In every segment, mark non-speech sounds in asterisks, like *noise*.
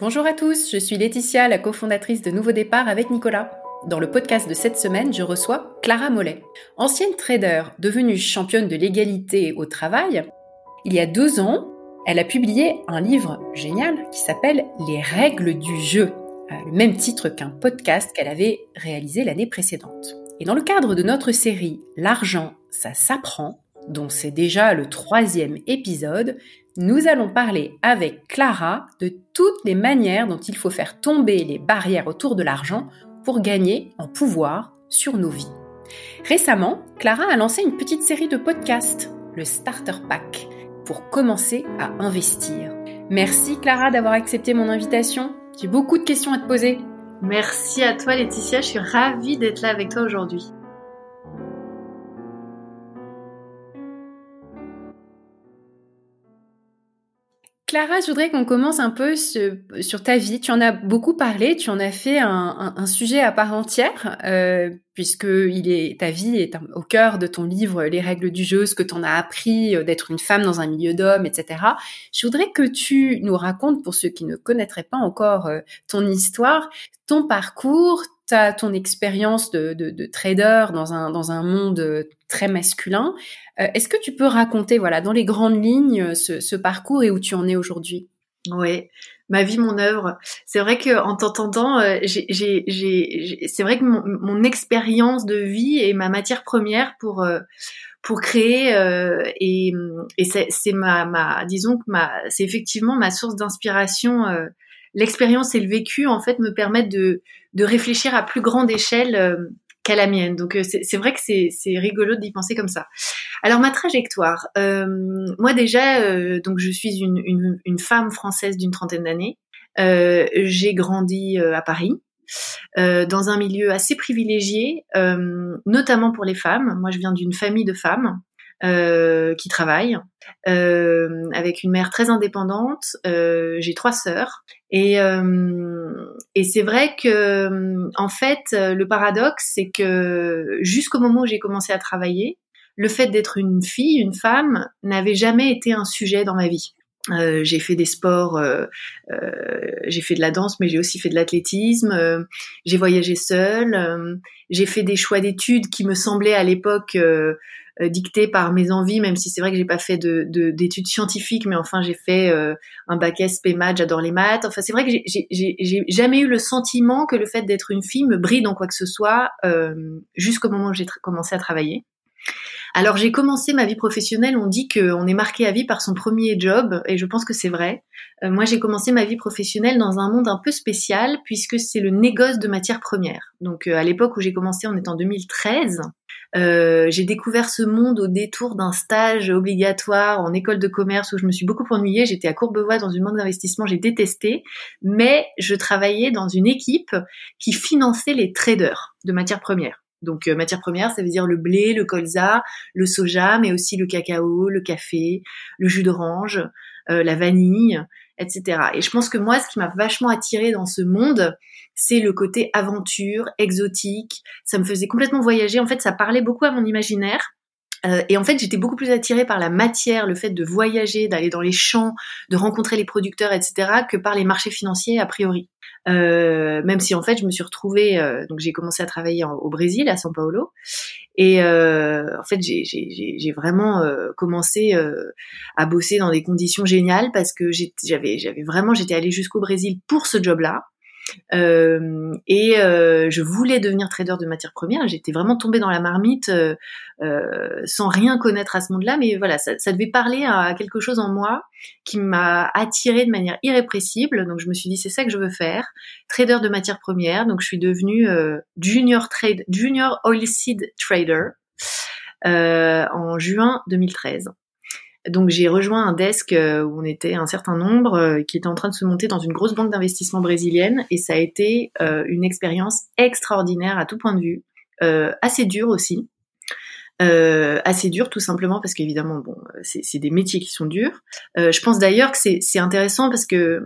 Bonjour à tous, je suis Laetitia, la cofondatrice de Nouveau Départ avec Nicolas. Dans le podcast de cette semaine, je reçois Clara Mollet. Ancienne trader devenue championne de l'égalité au travail, il y a deux ans, elle a publié un livre génial qui s'appelle Les règles du jeu, euh, le même titre qu'un podcast qu'elle avait réalisé l'année précédente. Et dans le cadre de notre série L'argent, ça s'apprend, dont c'est déjà le troisième épisode, nous allons parler avec Clara de toutes les manières dont il faut faire tomber les barrières autour de l'argent pour gagner en pouvoir sur nos vies. Récemment, Clara a lancé une petite série de podcasts, le Starter Pack, pour commencer à investir. Merci Clara d'avoir accepté mon invitation. J'ai beaucoup de questions à te poser. Merci à toi Laetitia, je suis ravie d'être là avec toi aujourd'hui. Clara, je voudrais qu'on commence un peu sur ta vie. Tu en as beaucoup parlé, tu en as fait un, sujet à part entière, euh, puisque est, ta vie est au cœur de ton livre Les règles du jeu, ce que tu en as appris euh, d'être une femme dans un milieu d'hommes, etc. Je voudrais que tu nous racontes, pour ceux qui ne connaîtraient pas encore euh, ton histoire, ton parcours, ta, ton expérience de, de, trader dans un, dans un monde euh, très masculin. Euh, est-ce que tu peux raconter, voilà, dans les grandes lignes, ce, parcours et où tu en es aujourd'hui? Oui, ma vie, mon œuvre. C'est vrai que en t'entendant, euh, c'est vrai que mon, expérience de vie est ma matière première pour pour créer et, et c'est ma, ma, disons que ma, c'est effectivement ma source d'inspiration l'expérience et le vécu en fait me permettent de, de réfléchir à plus grande échelle euh, qu'à la mienne. Donc euh, c'est vrai que c'est rigolo d'y penser comme ça. Alors ma trajectoire, euh, moi déjà, donc je suis une, une, une femme française d'une trentaine d'années. J'ai grandi à Paris. dans un milieu assez privilégié, notamment pour les femmes. Moi, je viens d'une famille de femmes. Euh, qui travaille, euh, avec une mère très indépendante. Euh, j'ai trois sœurs et et c'est vrai que en fait le paradoxe c'est que jusqu'au moment où j'ai commencé à travailler, le fait d'être une fille, une femme, n'avait jamais été un sujet dans ma vie. Euh, j'ai fait des sports, euh, euh, j'ai fait de la danse, mais j'ai aussi fait de l'athlétisme. j'ai voyagé seule. j'ai fait des choix d'études qui me semblaient à l'époque euh, dicté par mes envies, même si c'est vrai que j'ai pas fait de, d'études scientifiques, mais enfin j'ai fait euh, un bac SP maths, j'adore les maths. Enfin c'est vrai que j'ai jamais eu le sentiment que le fait d'être une fille me bride en quoi que ce soit euh, jusqu'au moment où j'ai commencé à travailler. Alors j'ai commencé ma vie professionnelle, on dit qu'on est marqué à vie par son premier job, et je pense que c'est vrai. moi j'ai commencé ma vie professionnelle dans un monde un peu spécial, puisque c'est le négoce de matières premières. Donc à l'époque où j'ai commencé, on est en 2013, euh, j'ai découvert ce monde au détour d'un stage obligatoire en école de commerce où je me suis beaucoup ennuyée. J'étais à Courbevoie dans une banque d'investissement, j'ai détesté, mais je travaillais dans une équipe qui finançait les traders de matières premières. Donc euh, matières premières, ça veut dire le blé, le colza, le soja, mais aussi le cacao, le café, le jus d'orange, euh, la vanille, etc. Et je pense que moi, ce qui m'a vachement attirée dans ce monde, c'est le côté aventure, exotique. Ça me faisait complètement voyager. En fait, ça parlait beaucoup à mon imaginaire. Euh, et en fait, j'étais beaucoup plus attirée par la matière, le fait de voyager, d'aller dans les champs, de rencontrer les producteurs, etc., que par les marchés financiers a priori. Euh, même si en fait, je me suis retrouvée, euh, donc j'ai commencé à travailler au Brésil, à São Paulo, et en fait, j'ai vraiment commencé à bosser dans des conditions géniales parce que j'avais vraiment, j'étais allée jusqu'au Brésil pour ce job-là. Euh, et euh, je voulais devenir trader de matières premières. J'étais vraiment tombée dans la marmite euh, sans rien connaître à ce monde-là, mais voilà, ça, devait parler à quelque chose en moi qui m'a attirée de manière irrépressible. Donc je me suis dit c'est ça que je veux faire, trader de matières premières. Donc je suis devenue junior trade, junior oilseed trader en juin 2013. Donc j'ai rejoint un desk euh, où on était un certain nombre euh, qui était en train de se monter dans une grosse banque d'investissement brésilienne et ça a été euh, une expérience extraordinaire à tout point de vue, assez dure aussi. assez dur tout simplement parce qu'évidemment bon c'est des métiers qui sont durs. je pense d'ailleurs que c'est intéressant parce que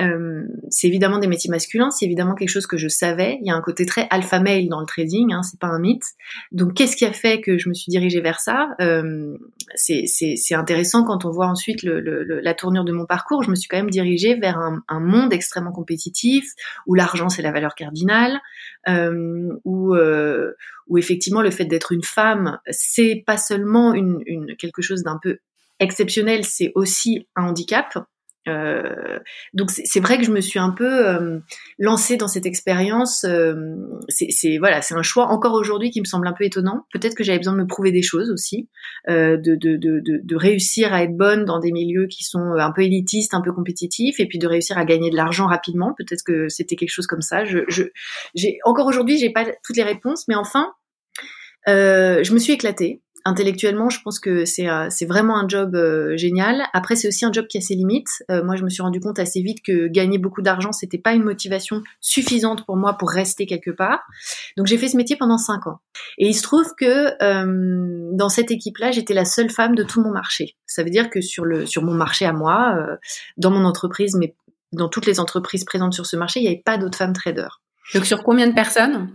Euh, c'est évidemment des métiers masculins, c'est évidemment quelque chose que je savais. Il y a un côté très alpha male dans le trading, hein, c'est pas un mythe. Donc, qu'est-ce qui a fait que je me suis dirigée vers ça? Euh, C'est intéressant quand on voit ensuite la tournure de mon parcours. Je me suis quand même dirigée vers un, monde extrêmement compétitif où l'argent c'est la valeur cardinale, euh, où, effectivement le fait d'être une femme, c'est pas seulement quelque chose d'un peu exceptionnel, c'est aussi un handicap. Euh, donc c'est vrai que je me suis un peu euh, lancée dans cette expérience. Euh, c'est voilà, c'est un choix encore aujourd'hui qui me semble un peu étonnant. Peut-être que j'avais besoin de me prouver des choses aussi, de, réussir à être bonne dans des milieux qui sont un peu élitistes, un peu compétitifs, et puis de réussir à gagner de l'argent rapidement. Peut-être que c'était quelque chose comme ça. Je, je j'ai encore aujourd'hui, j'ai pas toutes les réponses, mais enfin, je me suis éclatée intellectuellement, je pense que c'est euh, vraiment un job euh, génial. Après, c'est aussi un job qui a ses limites. Euh, moi, je me suis rendu compte assez vite que gagner beaucoup d'argent, c'était pas une motivation suffisante pour moi pour rester quelque part. Donc, j'ai fait ce métier pendant cinq ans. Et il se trouve que dans cette équipe-là, j'étais la seule femme de tout mon marché. Ça veut dire que sur sur mon marché à moi, dans mon entreprise, mais dans toutes les entreprises présentes sur ce marché, il n'y avait pas d'autres femmes traders. Donc, sur combien de personnes?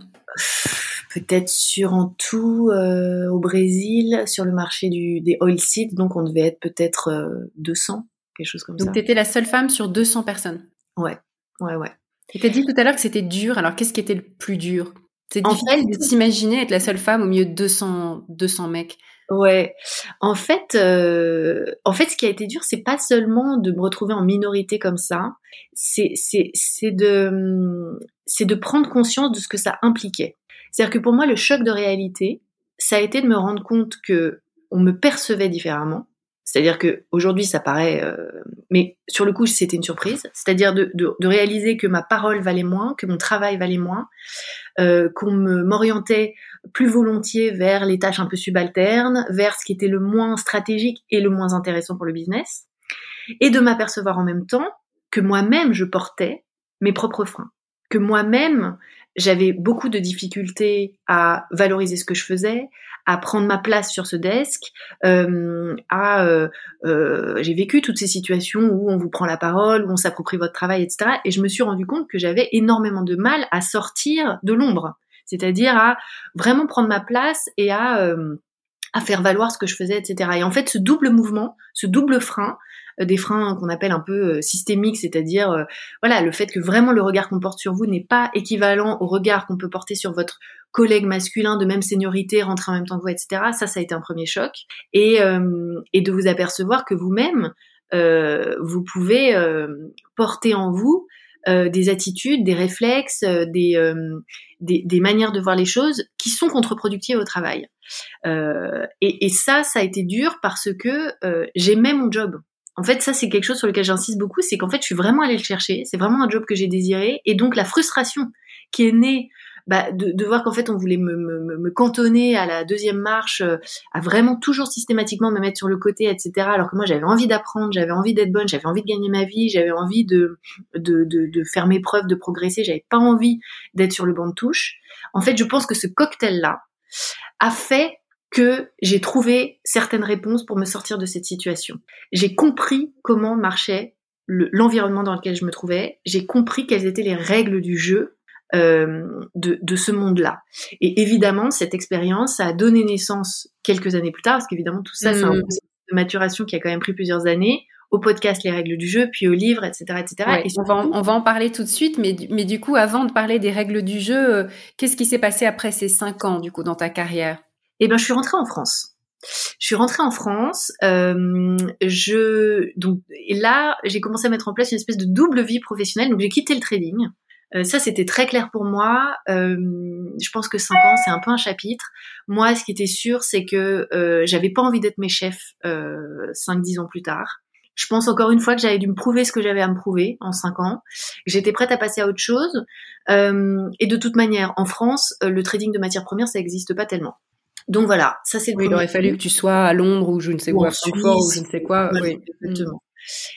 Peut-être sur en tout euh, au Brésil, sur le marché du, des oilseeds, donc on devait être peut-être 200, euh, quelque chose comme ça. Donc tu étais la seule femme sur 200 personnes? Ouais, ouais, ouais. Tu t'as dit tout à l'heure que c'était dur, alors qu'est-ce qui était le plus dur? C'est difficile de s'imaginer être la seule femme au milieu de 200, 200 mecs. Ouais, en fait, euh, en fait, ce qui a été dur, c'est pas seulement de me retrouver en minorité comme ça, c'est c'est c'est de c'est de prendre conscience de ce que ça impliquait. C'est-à-dire que pour moi, le choc de réalité, ça a été de me rendre compte que on me percevait différemment. C'est-à-dire que aujourd'hui, ça paraît, euh, mais sur le coup, c'était une surprise. C'est-à-dire de, de, réaliser que ma parole valait moins, que mon travail valait moins, euh, qu'on m'orientait plus volontiers vers les tâches un peu subalternes, vers ce qui était le moins stratégique et le moins intéressant pour le business, et de m'apercevoir en même temps que moi-même je portais mes propres freins, que moi-même j'avais beaucoup de difficultés à valoriser ce que je faisais, à prendre ma place sur ce desk, euh, à euh, euh, j'ai vécu toutes ces situations où on vous prend la parole, où on s'approprie votre travail, etc. Et je me suis rendu compte que j'avais énormément de mal à sortir de l'ombre, c'est-à-dire à vraiment prendre ma place et à euh, à faire valoir ce que je faisais, etc. Et en fait, ce double mouvement, ce double frein, euh, des freins qu'on appelle un peu euh, systémiques, c'est-à-dire euh, voilà le fait que vraiment le regard qu'on porte sur vous n'est pas équivalent au regard qu'on peut porter sur votre collègue masculin de même seniorité, rentrer en même temps que vous, etc. Ça, ça a été un premier choc. Et de vous apercevoir que vous-même, vous pouvez porter en vous des attitudes, des réflexes, des, des, des, manières de voir les choses qui sont contre-productives au travail. Euh, et, et, ça, ça a été dur parce que j'aimais mon job. En fait, ça, c'est quelque chose sur lequel j'insiste beaucoup, c'est qu'en fait, je suis vraiment allée le chercher. C'est vraiment un job que j'ai désiré. Et donc, la frustration qui est née bah, de, de, voir qu'en fait, on voulait me, me, me, cantonner à la deuxième marche, euh, à vraiment toujours systématiquement me mettre sur le côté, etc. Alors que moi, j'avais envie d'apprendre, j'avais envie d'être bonne, j'avais envie de gagner ma vie, j'avais envie de, de, de, de, faire mes preuves, de progresser. J'avais pas envie d'être sur le banc de touche. En fait, je pense que ce cocktail-là a fait que j'ai trouvé certaines réponses pour me sortir de cette situation. J'ai compris comment marchait l'environnement dans lequel je me trouvais. J'ai compris quelles étaient les règles du jeu de, de, ce monde-là. Et évidemment, cette expérience a donné naissance quelques années plus tard, parce qu'évidemment tout ça, c'est un mmh. processus de maturation qui a quand même pris plusieurs années, au podcast Les règles du jeu, puis au livre, etc. etc. et on, va en, on, va en, parler tout de suite, mais, mais du coup, avant de parler des règles du jeu, euh, qu'est-ce qui s'est passé après ces cinq ans, du coup, dans ta carrière? Eh ben, je suis rentrée en France. Je suis rentrée en France. Euh, je donc et là, j'ai commencé à mettre en place une espèce de double vie professionnelle. Donc j'ai quitté le trading. Euh, ça, c'était très clair pour moi. Euh, je pense que cinq ans, c'est un peu un chapitre. Moi, ce qui était sûr, c'est que euh, j'avais pas envie d'être mes chefs euh, cinq, dix ans plus tard. Je pense encore une fois que j'avais dû me prouver ce que j'avais à me prouver en cinq ans. J'étais prête à passer à autre chose. Euh, et de toute manière, en France, le trading de matières premières, ça n'existe pas tellement. Donc voilà, ça c'est le oui, Il aurait fallu que tu sois à Londres ou je ne sais quoi, Francfort ou je ne sais quoi. oui. Exactement.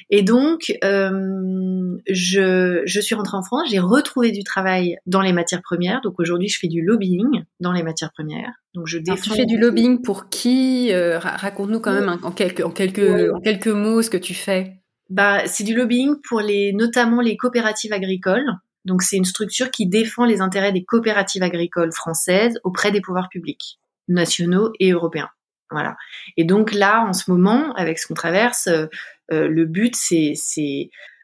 Et donc, euh, je, je suis rentrée en France, j'ai retrouvé du travail dans les matières premières. Donc aujourd'hui, je fais du lobbying dans les matières premières. Donc je défends. tu fais du lobbying pour qui euh, Raconte-nous quand même en quelques en quelques en quelques mots ce que tu fais. bah, c'est du lobbying pour les, notamment les coopératives agricoles. Donc c'est une structure qui défend les intérêts des coopératives agricoles françaises auprès des pouvoirs publics, nationaux et européens. Voilà. Et donc là, en ce moment, avec ce qu'on traverse, euh, le but, c'est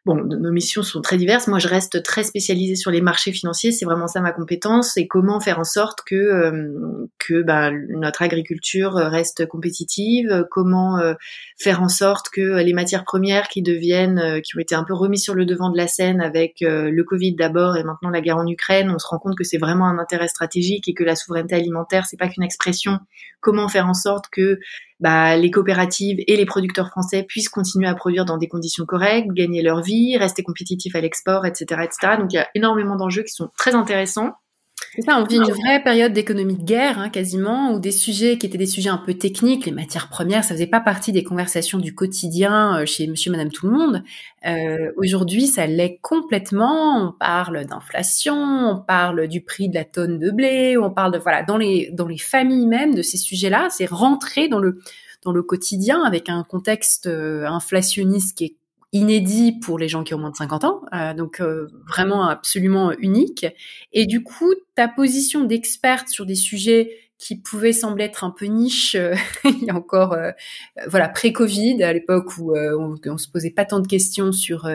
Bon, nos missions sont très diverses. Moi, je reste très spécialisée sur les marchés financiers. C'est vraiment ça ma compétence. Et comment faire en sorte que euh, que bah, notre agriculture reste compétitive? Comment euh, faire en sorte que les matières premières qui deviennent, euh, qui ont été un peu remises sur le devant de la scène avec le Covid d'abord et maintenant la guerre en Ukraine, on se rend compte que c'est vraiment un intérêt stratégique et que la souveraineté alimentaire, c'est pas qu'une expression. Comment faire en sorte que bah, les coopératives et les producteurs français puissent continuer à produire dans des conditions correctes, gagner leur vie, rester compétitifs à l'export, etc., etc. Donc il y a énormément d'enjeux qui sont très intéressants. C'est ça, on vit une vraie période d'économie de guerre, hein, quasiment, où des sujets qui étaient des sujets un peu techniques, les matières premières, ça faisait pas partie des conversations du quotidien euh, chez Monsieur, Madame, tout le monde. Euh, Aujourd'hui, ça l'est complètement. On parle d'inflation, on parle du prix de la tonne de blé, on parle de voilà dans les dans les familles même de ces sujets-là. C'est rentré dans le dans le quotidien avec un contexte euh, inflationniste qui est inédit pour les gens qui ont moins de 50 ans, euh, donc euh, vraiment absolument unique. Et du coup, ta position d'experte sur des sujets qui pouvaient sembler être un peu niche euh, *laughs* il y a encore voilà pré-Covid à l'époque où on, on, se posait pas tant de questions sur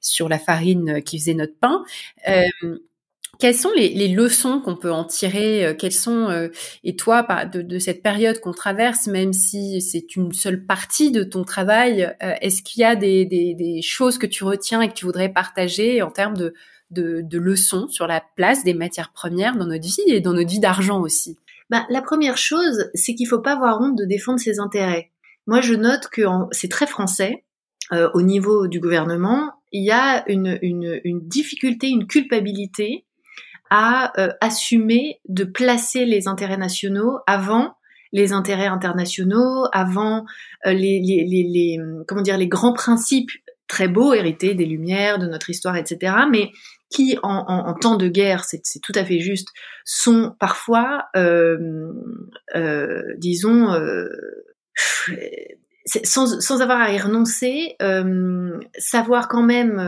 sur la farine qui faisait notre pain quelles sont les, les leçons qu'on peut en tirer euh, Quelles sont euh, et toi de, de cette période qu'on traverse, même si c'est une seule partie de ton travail, euh, est-ce qu'il y a des, des, des, choses que tu retiens et que tu voudrais partager en termes de, de, de leçons sur la place des matières premières dans notre vie et dans notre vie d'argent aussi? Bah, la première chose, c'est qu'il faut pas avoir honte de défendre ses intérêts. Moi, je note que c'est très français euh, au niveau du gouvernement. Il y a une, une, une difficulté, une culpabilité à euh, assumer de placer les intérêts nationaux avant les intérêts internationaux, avant euh, les, les, les, les, comment dire les grands principes très beaux hérités des Lumières, de notre histoire, etc. Mais qui, en, en, temps de guerre, c'est tout à fait juste, sont parfois, euh, euh, disons, euh, sans, sans, avoir à y renoncer, euh, savoir quand même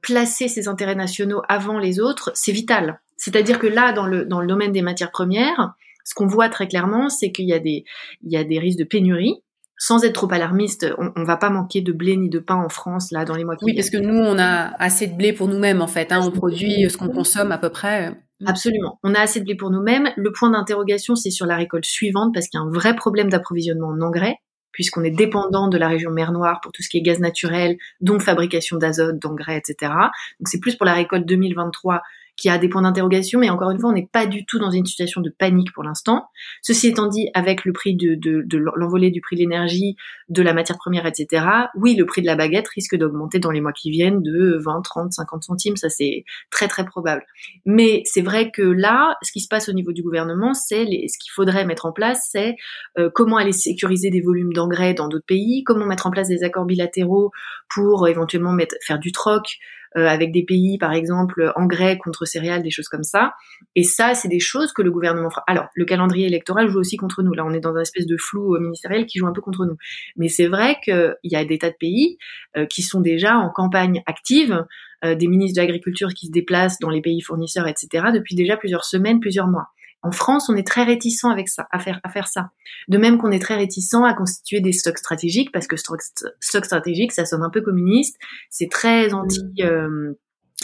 placer ses intérêts nationaux avant les autres, c'est vital. C'est-à-dire que là, dans le, dans le domaine des matières premières, ce qu'on voit très clairement, c'est qu'il y a des, il y a des risques de pénurie. Sans être trop alarmiste, on, on va pas manquer de blé ni de pain en France là dans les mois qui viennent. Oui, parce que nous, on a assez de blé pour nous-mêmes en fait. Hein, on produit ce qu'on consomme à peu près. Absolument. On a assez de blé pour nous-mêmes. Le point d'interrogation, c'est sur la récolte suivante parce qu'il y a un vrai problème d'approvisionnement en engrais puisqu'on est dépendant de la région mer Noire pour tout ce qui est gaz naturel, donc fabrication d'azote, d'engrais, etc. Donc c'est plus pour la récolte 2023 qui a des points d'interrogation, mais encore une fois, on n'est pas du tout dans une situation de panique pour l'instant. Ceci étant dit, avec le prix de, de, de l'envolée du prix de l'énergie, de la matière première, etc., oui, le prix de la baguette risque d'augmenter dans les mois qui viennent de 20, 30, 50 centimes, ça c'est très très probable. Mais c'est vrai que là, ce qui se passe au niveau du gouvernement, c'est ce qu'il faudrait mettre en place, c'est euh, comment aller sécuriser des volumes d'engrais dans d'autres pays, comment mettre en place des accords bilatéraux pour euh, éventuellement mettre, faire du troc, avec des pays, par exemple, engrais contre céréales, des choses comme ça. Et ça, c'est des choses que le gouvernement fera. Alors, le calendrier électoral joue aussi contre nous. Là, on est dans un espèce de flou euh, ministériel qui joue un peu contre nous. Mais c'est vrai qu'il y a des tas de pays euh, qui sont déjà en campagne active, des ministres de l'agriculture qui se déplacent dans les pays fournisseurs, etc., depuis déjà plusieurs semaines, plusieurs mois. En France, on est très réticent avec ça, à faire, à faire ça. De même qu'on est très réticent à constituer des stocks stratégiques, parce que stock, stock stratégique, ça sonne un peu communiste, c'est très anti, euh,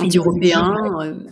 européen,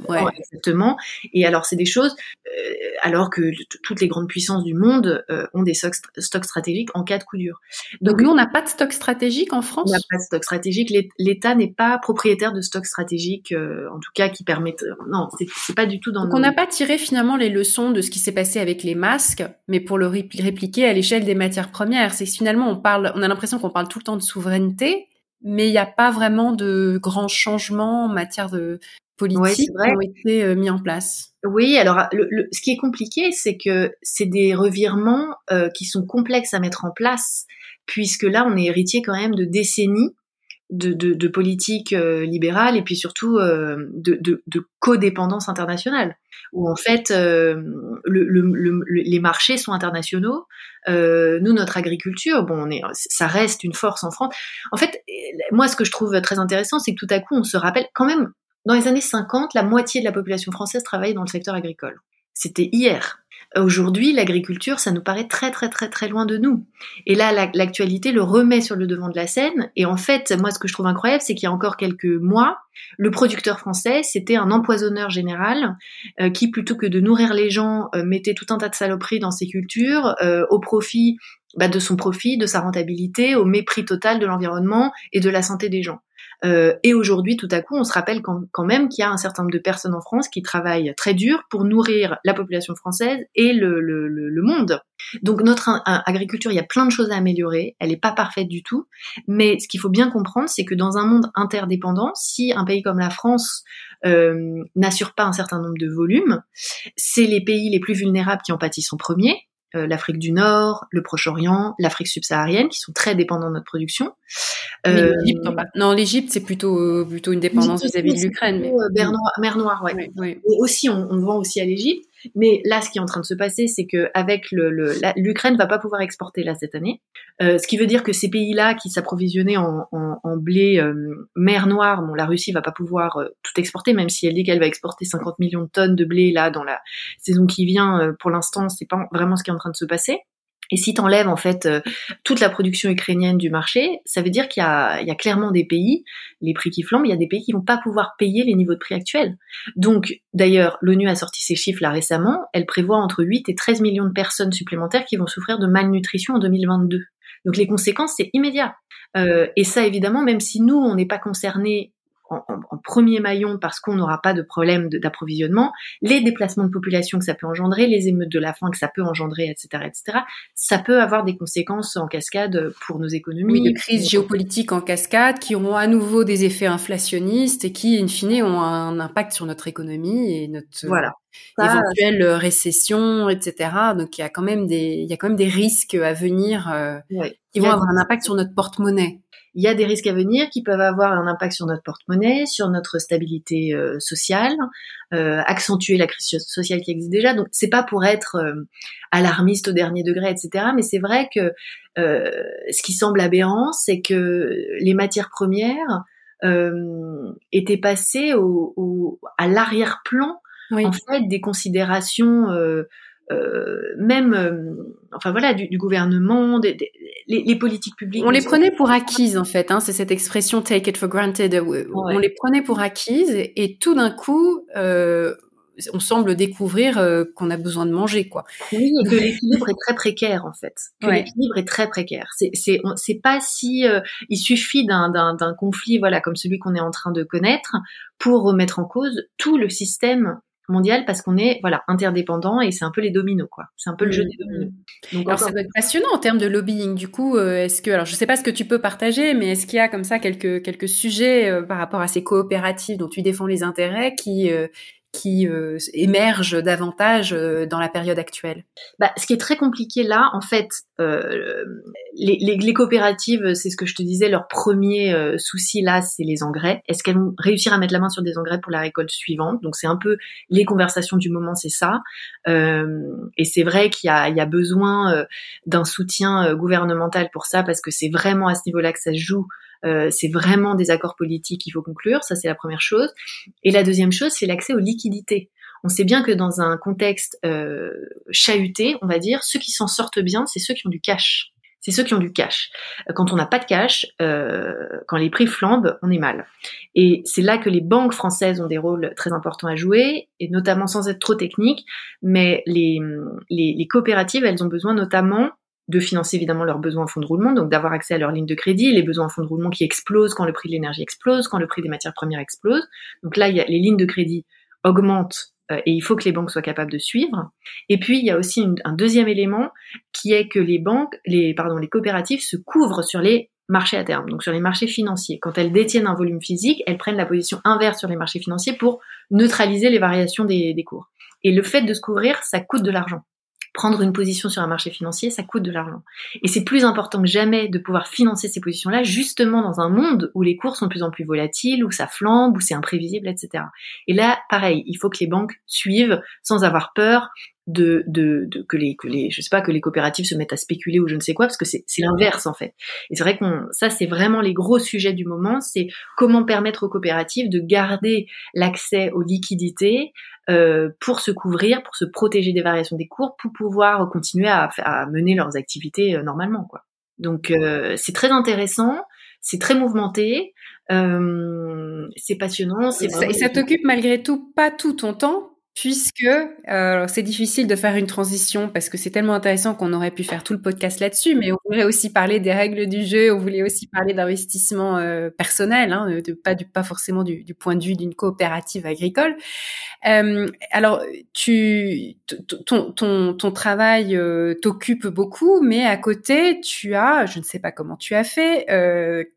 ouais. exactement. Et alors c'est des choses, euh, alors que toutes les grandes puissances du monde euh, ont des stocks, stratégiques en cas de coup dur. Donc, nous on n'a pas de stock stratégique en France? On n'a pas de stock stratégique. L'État n'est pas propriétaire de stock stratégiques, euh, en tout cas qui permettent. Non, c'est pas du tout dans. Donc on n'a pas tiré finalement les leçons de ce qui s'est passé avec les masques, mais pour le répliquer à l'échelle des matières premières. C'est finalement on parle, on a l'impression qu'on parle tout le temps de souveraineté, mais il n'y a pas vraiment de grands changements en matière de politique qui ont été euh, mis en place. Oui, alors le, ce qui est compliqué, c'est que c'est des revirements euh, qui sont complexes à mettre en place, puisque là, on est héritier quand même de décennies de, de, de politique euh, libérale et puis surtout euh, de, de, de, codépendance internationale, où en fait euh, le, le, les marchés sont internationaux. Nous, notre agriculture, bon, on est, ça reste une force en France. En fait, moi, ce que je trouve très intéressant, c'est que tout à coup, on se rappelle quand même, dans les années 50, la moitié de la population française travaillait dans le secteur agricole. C'était hier. Aujourd'hui, l'agriculture, ça nous paraît très très très très loin de nous. Et là, l'actualité le remet sur le devant de la scène. Et en fait, moi, ce que je trouve incroyable, c'est qu'il y a encore quelques mois, le producteur français, c'était un empoisonneur général euh, qui, plutôt que de nourrir les gens, euh, mettait tout un tas de saloperies dans ses cultures euh, au profit bah, de son profit, de sa rentabilité, au mépris total de l'environnement et de la santé des gens. Euh, et aujourd'hui, tout à coup, on se rappelle quand, même qu'il y a un certain nombre de personnes en France qui travaillent très dur pour nourrir la population française et le, le, le monde. Donc notre agriculture, il y a plein de choses à améliorer. Elle n'est pas parfaite du tout. Mais ce qu'il faut bien comprendre, c'est que dans un monde interdépendant, si un pays comme la France euh, n'assure pas un certain nombre de volumes, c'est les pays les plus vulnérables qui en pâtissent en premier. Euh, l'Afrique du Nord, le Proche-Orient, l'Afrique subsaharienne, qui sont très dépendants de notre production. Euh, non, l'Égypte, c'est plutôt plutôt une dépendance vis-à-vis de l'Ukraine. Mais... Mer Noire, mer Noire ouais. Et aussi, on, on vend aussi à l'Égypte. Mais là, ce qui est en train de se passer, c'est que avec le, l'Ukraine va pas pouvoir exporter là cette année, euh, ce qui veut dire que ces pays-là qui s'approvisionnaient en, en, en blé euh, mer Noire, bon, la Russie va pas pouvoir euh, tout exporter, même si elle dit qu'elle va exporter 50 millions de tonnes de blé là dans la saison qui vient. Euh, pour l'instant, c'est pas vraiment ce qui est en train de se passer. Et si tu enlèves en fait euh, toute la production ukrainienne du marché, ça veut dire qu'il y a, clairement des pays, les prix qui flambent, il y a des pays qui vont pas pouvoir payer les niveaux de prix actuels. Donc d'ailleurs, l'ONU a sorti ses chiffres là récemment, elle prévoit entre 8 et 13 millions de personnes supplémentaires qui vont souffrir de malnutrition en 2022. Donc les conséquences, c'est immédiat. Euh, et ça, évidemment, même si nous, on n'est pas concernés en, premier maillon parce qu'on n'aura pas de problème d'approvisionnement, les déplacements de population que ça peut engendrer, les émeutes de la faim que ça peut engendrer, etc., etc., ça peut avoir des conséquences en cascade pour nos économies. Oui, de crises géopolitiques en cascade qui auront à nouveau des effets inflationnistes et qui, in fine, ont un impact sur notre économie et notre voilà. éventuelle récession, etc. Donc il y a quand même des, il y a quand même des risques à venir euh, qui vont avoir un impact sur notre porte-monnaie il y a des risques à venir qui peuvent avoir un impact sur notre porte-monnaie, sur notre stabilité euh, sociale, euh, accentuer la crise sociale qui existe déjà. Donc c'est pas pour être euh, alarmiste au dernier degré, etc. Mais c'est vrai que ce qui semble aberrant, c'est que les matières premières étaient passées au, à l'arrière-plan en fait des considérations euh, même, euh, enfin voilà, du, gouvernement, des, les, politiques publiques. On les prenait pour acquises en fait. Hein, c'est cette expression "take it for granted". On les prenait pour acquises et, tout d'un coup, euh, on semble découvrir qu'on a besoin de manger, quoi. Oui, et que l'équilibre est très précaire en fait. Que l'équilibre est très précaire. C'est c'est c'est pas si il suffit d'un d'un conflit voilà comme celui qu'on est en train de connaître pour remettre en cause tout le système mondial parce qu'on est voilà interdépendant et c'est un peu les dominos quoi. C'est un peu le jeu mmh, des dominos. Mmh. Donc, alors ça doit être passionnant en termes de lobbying. Du coup, euh, est-ce que alors je sais pas ce que tu peux partager, mais est-ce qu'il y a comme ça quelques quelques sujets euh, par rapport à ces coopératives dont tu défends les intérêts qui euh, qui euh, émergent davantage euh, dans la période actuelle bah, Ce qui est très compliqué là, en fait, euh, les, les, les, coopératives, c'est ce que je te disais, leur premier euh, souci là, c'est les engrais. Est-ce qu'elles vont réussir à mettre la main sur des engrais pour la récolte suivante? Donc c'est un peu les conversations du moment, c'est ça. et c'est vrai qu'il y a, il y a besoin d'un soutien gouvernemental pour ça, parce que c'est vraiment à ce niveau-là que ça se joue euh, c'est vraiment des accords politiques qu'il faut conclure, ça c'est la première chose. Et la deuxième chose, c'est l'accès aux liquidités. On sait bien que dans un contexte euh, chahuté, on va dire, ceux qui s'en sortent bien, c'est ceux qui ont du cash. C'est ceux qui ont du cash. Quand on n'a pas de cash, euh, quand les prix flambent, on est mal. Et c'est là que les banques françaises ont des rôles très importants à jouer, et notamment sans être trop techniques, mais les, les, les coopératives, elles ont besoin notamment de financer évidemment leurs besoins en fonds de roulement, donc d'avoir accès à leurs lignes de crédit, les besoins en fonds de roulement qui explosent quand le prix de l'énergie explose, quand le prix des matières premières explose. Donc là, il y les lignes de crédit augmentent euh, et il faut que les banques soient capables de suivre. Et puis il y a aussi un deuxième élément qui est que les banques, les pardon, les coopératives se couvrent sur les marchés à terme, donc sur les marchés financiers. Quand elles détiennent un volume physique, elles prennent la position inverse sur les marchés financiers pour neutraliser les variations des, des cours. Et le fait de se couvrir, ça coûte de l'argent prendre une position sur un marché financier, ça coûte de l'argent. Et c'est plus important que jamais de pouvoir financer ces positions-là, justement dans un monde où les cours sont de plus en plus volatiles, où ça flambe, où c'est imprévisible, etc. Et là, pareil, il faut que les banques suivent sans avoir peur de, de, de, que les que les je sais pas que les coopératives se mettent à spéculer ou je ne sais quoi parce que c'est l'inverse en fait. Et c'est vrai qu'on ça c'est vraiment les gros sujets du moment c'est comment permettre aux coopératives de garder l'accès aux liquidités euh, pour se couvrir pour se protéger des variations des cours pour pouvoir continuer à, à mener leurs activités euh, normalement quoi. Donc euh, c'est très intéressant c'est très mouvementé euh, c'est passionnant et ça t'occupe malgré tout pas tout ton temps puisque euh, c'est difficile de faire une transition parce que c'est tellement intéressant qu'on aurait pu faire tout le podcast là-dessus, mais on voulait aussi parler des règles du jeu, on voulait aussi parler d'investissement euh, personnel, hein, pas, du, pas forcément du, point de vue d'une coopérative agricole. Euh, alors, ton, ton, travail t'occupe beaucoup, mais à côté, tu as, je ne sais pas comment tu as fait,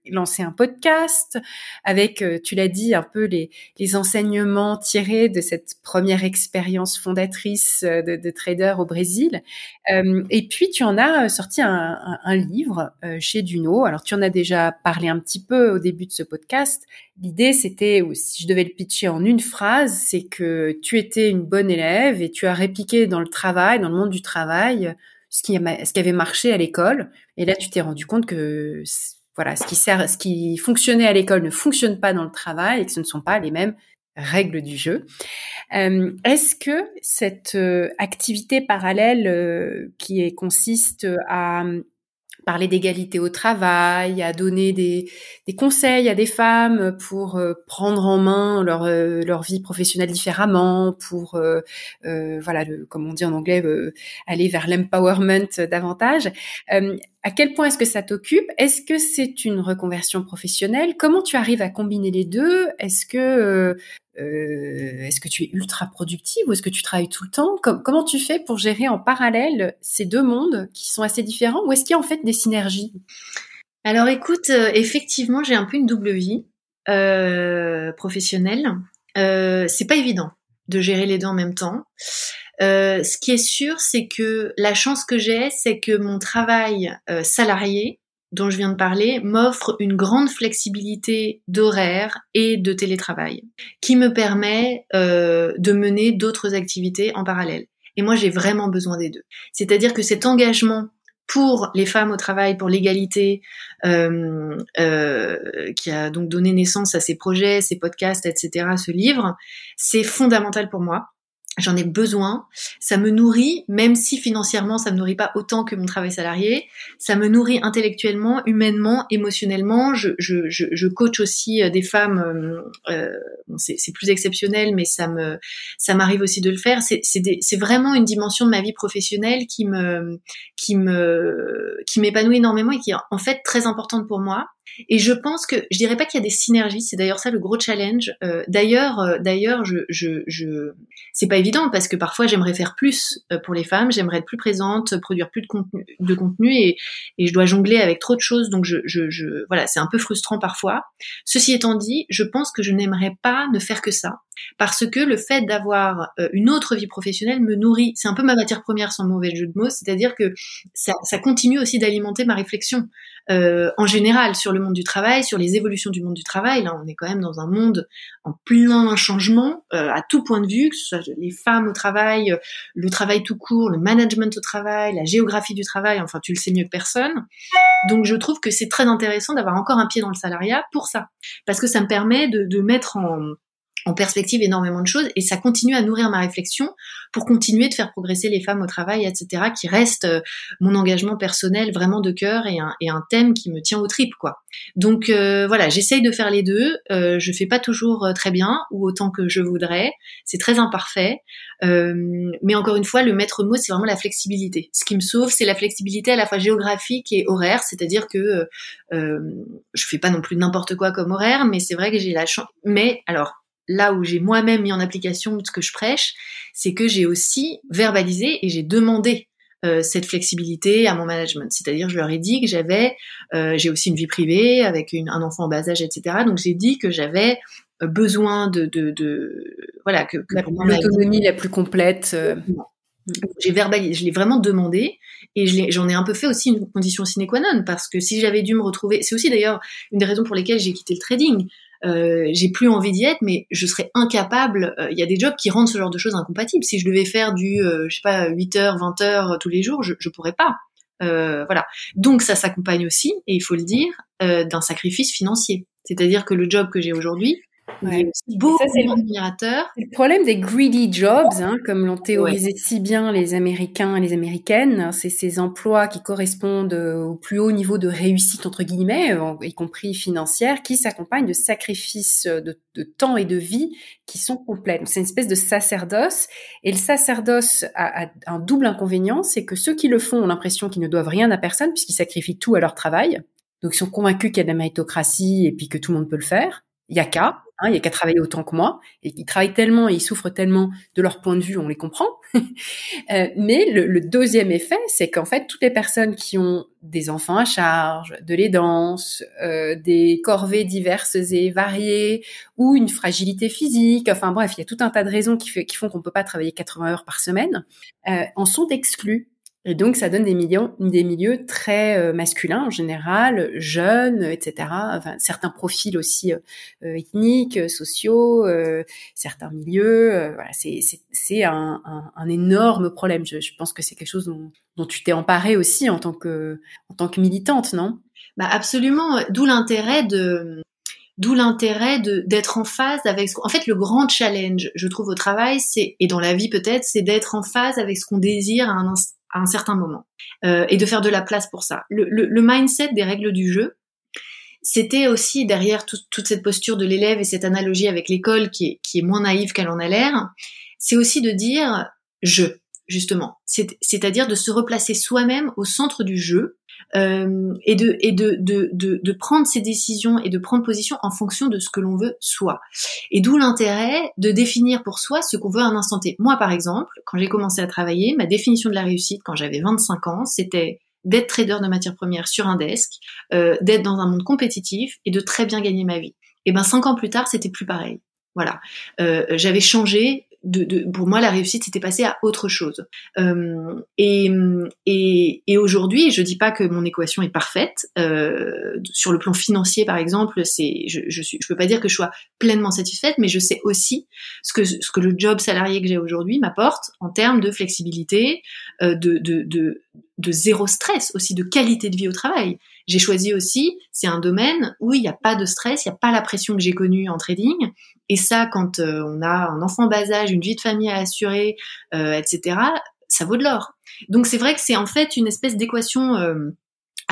lancé un podcast avec, tu l'as dit, un peu les, les enseignements tirés de cette première expérience fondatrice de, de trader au Brésil. et puis, tu en as sorti un, livre chez Duno. Alors, tu en as déjà parlé un petit peu au début de ce podcast. L'idée, c'était, si je devais le pitcher en une phrase, c'est que tu étais une bonne élève et tu as répliqué dans le travail, dans le monde du travail, ce qui, avait marché à l'école. Et là, tu t'es rendu compte que voilà, ce qui fonctionnait à l'école ne fonctionne pas dans le travail et que ce ne sont pas les mêmes règles du jeu. Euh, Est-ce que cette euh, activité parallèle euh, qui consiste à parler d'égalité au travail, à donner des, conseils à des femmes pour prendre en main leur, vie professionnelle différemment, pour voilà, comme on dit en anglais, aller vers l'empowerment davantage. à quel point est-ce que ça t'occupe? Est-ce que c'est une reconversion professionnelle? Comment tu arrives à combiner les deux? Est-ce que est-ce que tu es ultra productive ou est-ce que tu travailles tout le temps? Comment tu fais pour gérer en parallèle ces deux mondes qui sont assez différents ou est-ce qu'il y a en fait des synergies? Alors écoute, euh, effectivement, j'ai un peu une double vie euh, professionnelle. Euh, c'est pas évident de gérer les deux en même temps. Euh, ce qui est sûr, c'est que la chance que j'ai, c'est que mon travail salarié dont je viens de parler m'offre une grande flexibilité d'horaire et de télétravail qui me permet euh, de mener d'autres activités en parallèle. Et moi, j'ai vraiment besoin des deux. C'est-à-dire que cet engagement pour les femmes au travail, pour l'égalité, euh, euh, qui a donc donné naissance à ces projets, ces podcasts, etc., ce livre, c'est fondamental pour moi j'en ai besoin, ça me nourrit, même si financièrement ça me nourrit pas autant que mon travail salarié, ça me nourrit intellectuellement, humainement, émotionnellement. Je, je, je, je coach aussi euh, des femmes, euh, euh c'est plus exceptionnel, mais ça me ça m'arrive aussi de le faire. C'est vraiment une dimension de ma vie professionnelle qui me qui me qui m'épanouit énormément et qui est en fait très importante pour moi. Et je pense que je dirais pas qu'il y a des synergies, c'est d'ailleurs ça le gros challenge. Euh, d'ailleurs, euh, d'ailleurs, c'est pas évident parce que parfois j'aimerais faire plus euh, pour les femmes, j'aimerais être plus présente, produire plus de contenu, de et, je dois jongler avec trop de choses, donc je voilà, c'est un peu frustrant parfois. Ceci étant dit, je pense que je n'aimerais pas ne faire que ça parce que le fait d'avoir une autre vie professionnelle me nourrit. C'est un peu ma matière première sans mauvais jeu de mots, c'est-à-dire que ça, ça continue aussi d'alimenter ma réflexion euh, en général sur le monde du travail, sur les évolutions du monde du travail. Là, on est quand même dans un monde en plein changement euh, à tout point de vue, que ce soit les femmes au travail, euh, le travail tout court, le management au travail, la géographie du travail. Enfin, tu le sais mieux que personne. Donc, je trouve que c'est très intéressant d'avoir encore un pied dans le salariat pour ça, parce que ça me permet de, de mettre en en perspective énormément de choses et ça continue à nourrir ma réflexion pour continuer de faire progresser les femmes au travail, etc., qui reste euh, mon engagement personnel vraiment de cœur et un, thème qui me tient au tripes, quoi. Donc euh, voilà, j'essaye de faire les deux. Euh, je fais pas toujours euh, très bien ou autant que je voudrais. C'est très imparfait. Euh, mais encore une fois, le maître mot, c'est vraiment la flexibilité. Ce qui me sauve, c'est la flexibilité à la fois géographique et horaire, c'est-à-dire que euh, je fais pas non plus n'importe quoi comme horaire, mais c'est vrai que j'ai la chance. Mais alors là où j'ai moi-même mis en application ce que je prêche, c'est que j'ai aussi verbalisé et j'ai demandé euh, cette flexibilité à mon management. C'est-à-dire, je leur ai dit que j'avais, euh, j'ai aussi une vie privée avec un enfant en bas âge, etc. Donc j'ai dit que j'avais besoin de, de, de, voilà que, que l'autonomie la plus complète. Euh. J'ai verbalisé, je l'ai vraiment demandé et j'en ai un peu fait aussi une condition sine qua non parce que si j'avais dû me retrouver, c'est aussi d'ailleurs une des raisons pour lesquelles j'ai quitté le trading. Euh, j'ai plus envie d'y être, mais je serais incapable. Euh, il y a des jobs qui rendent ce genre de choses incompatibles. Si je devais faire du, euh, je sais pas, 8 heures, 20 heures tous les jours, je, je pourrais pas. Euh, voilà. Donc ça s'accompagne aussi, et il faut le dire, d'un sacrifice financier. C'est-à-dire que le job que j'ai aujourd'hui, Ouais. Beau ça, c'est le problème des greedy jobs, hein, comme l'ont théorisé si bien les Américains et les Américaines. C'est ces emplois qui correspondent euh, au plus haut niveau de réussite entre guillemets, euh, y compris financière, qui s'accompagnent de sacrifices de, de, temps et de vie qui sont complets. C'est une espèce de sacerdoce. Et le sacerdoce a, a un double inconvénient, c'est que ceux qui le font ont l'impression qu'ils ne doivent rien à personne puisqu'ils sacrifient tout à leur travail. Donc ils sont convaincus qu'il y a de la méritocratie et puis que tout le monde peut le faire. Il y a qu'à. Hein, il y a qu'à travailler autant que moi, et ils travaillent tellement et ils souffrent tellement de leur point de vue, on les comprend. *laughs* euh, mais le, deuxième effet, c'est qu'en fait, toutes les personnes qui ont des enfants à charge, de l'aidance, euh, des corvées diverses et variées, ou une fragilité physique, enfin bref, il y a tout un tas de raisons qui, font qu'on peut pas travailler 80 heures par semaine, euh, en sont exclus et donc, ça donne des milieux, très euh, masculins en général, jeunes, etc. Certains profils aussi euh, euh, ethniques, sociaux, certains milieux. c'est un, énorme problème. Je, pense que c'est quelque chose dont, tu t'es emparée aussi en tant que militante, non? Bah absolument. D'où l'intérêt d'être en phase avec ce En fait, le grand challenge, je trouve, au travail, et dans la vie peut-être, c'est d'être en phase avec ce qu'on désire à un, à un certain moment euh, et de faire de la place pour ça. Le, le, le mindset des règles du jeu, c'était aussi derrière toute cette posture de l'élève et cette analogie avec l'école qui est, qui est moins naïve qu'elle en a l'air, c'est aussi de dire je justement, c'est-à-dire de se replacer soi-même au centre du jeu euh, et, de, et de, de, de, de, prendre ses décisions et de prendre position en fonction de ce que l'on veut soi. Et d'où l'intérêt de définir pour soi ce qu'on veut à un instant T. Moi, par exemple, quand j'ai commencé à travailler, ma définition de la réussite quand j'avais 25 ans, c'était d'être trader de matières premières sur un desk, euh, d'être dans un monde compétitif et de très bien gagner ma vie. Et ben cinq ans plus tard, c'était plus pareil. Voilà, euh, j'avais changé de, de, pour moi, la réussite, c'était passé à autre chose. Euh, et, et, et aujourd'hui, je dis pas que mon équation est parfaite. Euh, sur le plan financier, par exemple, c'est, je, je, suis, je peux pas dire que je sois pleinement satisfaite, mais je sais aussi ce que, ce que le job salarié que j'ai aujourd'hui m'apporte en termes de flexibilité, euh, de, de, de, de zéro stress, aussi de qualité de vie au travail. J'ai choisi aussi, c'est un domaine où il n'y a pas de stress, il n'y a pas la pression que j'ai connue en trading. Et ça, quand euh, on a un enfant bas âge, une vie de famille à assurer, euh, etc., ça vaut de l'or. Donc c'est vrai que c'est en fait une espèce d'équation euh,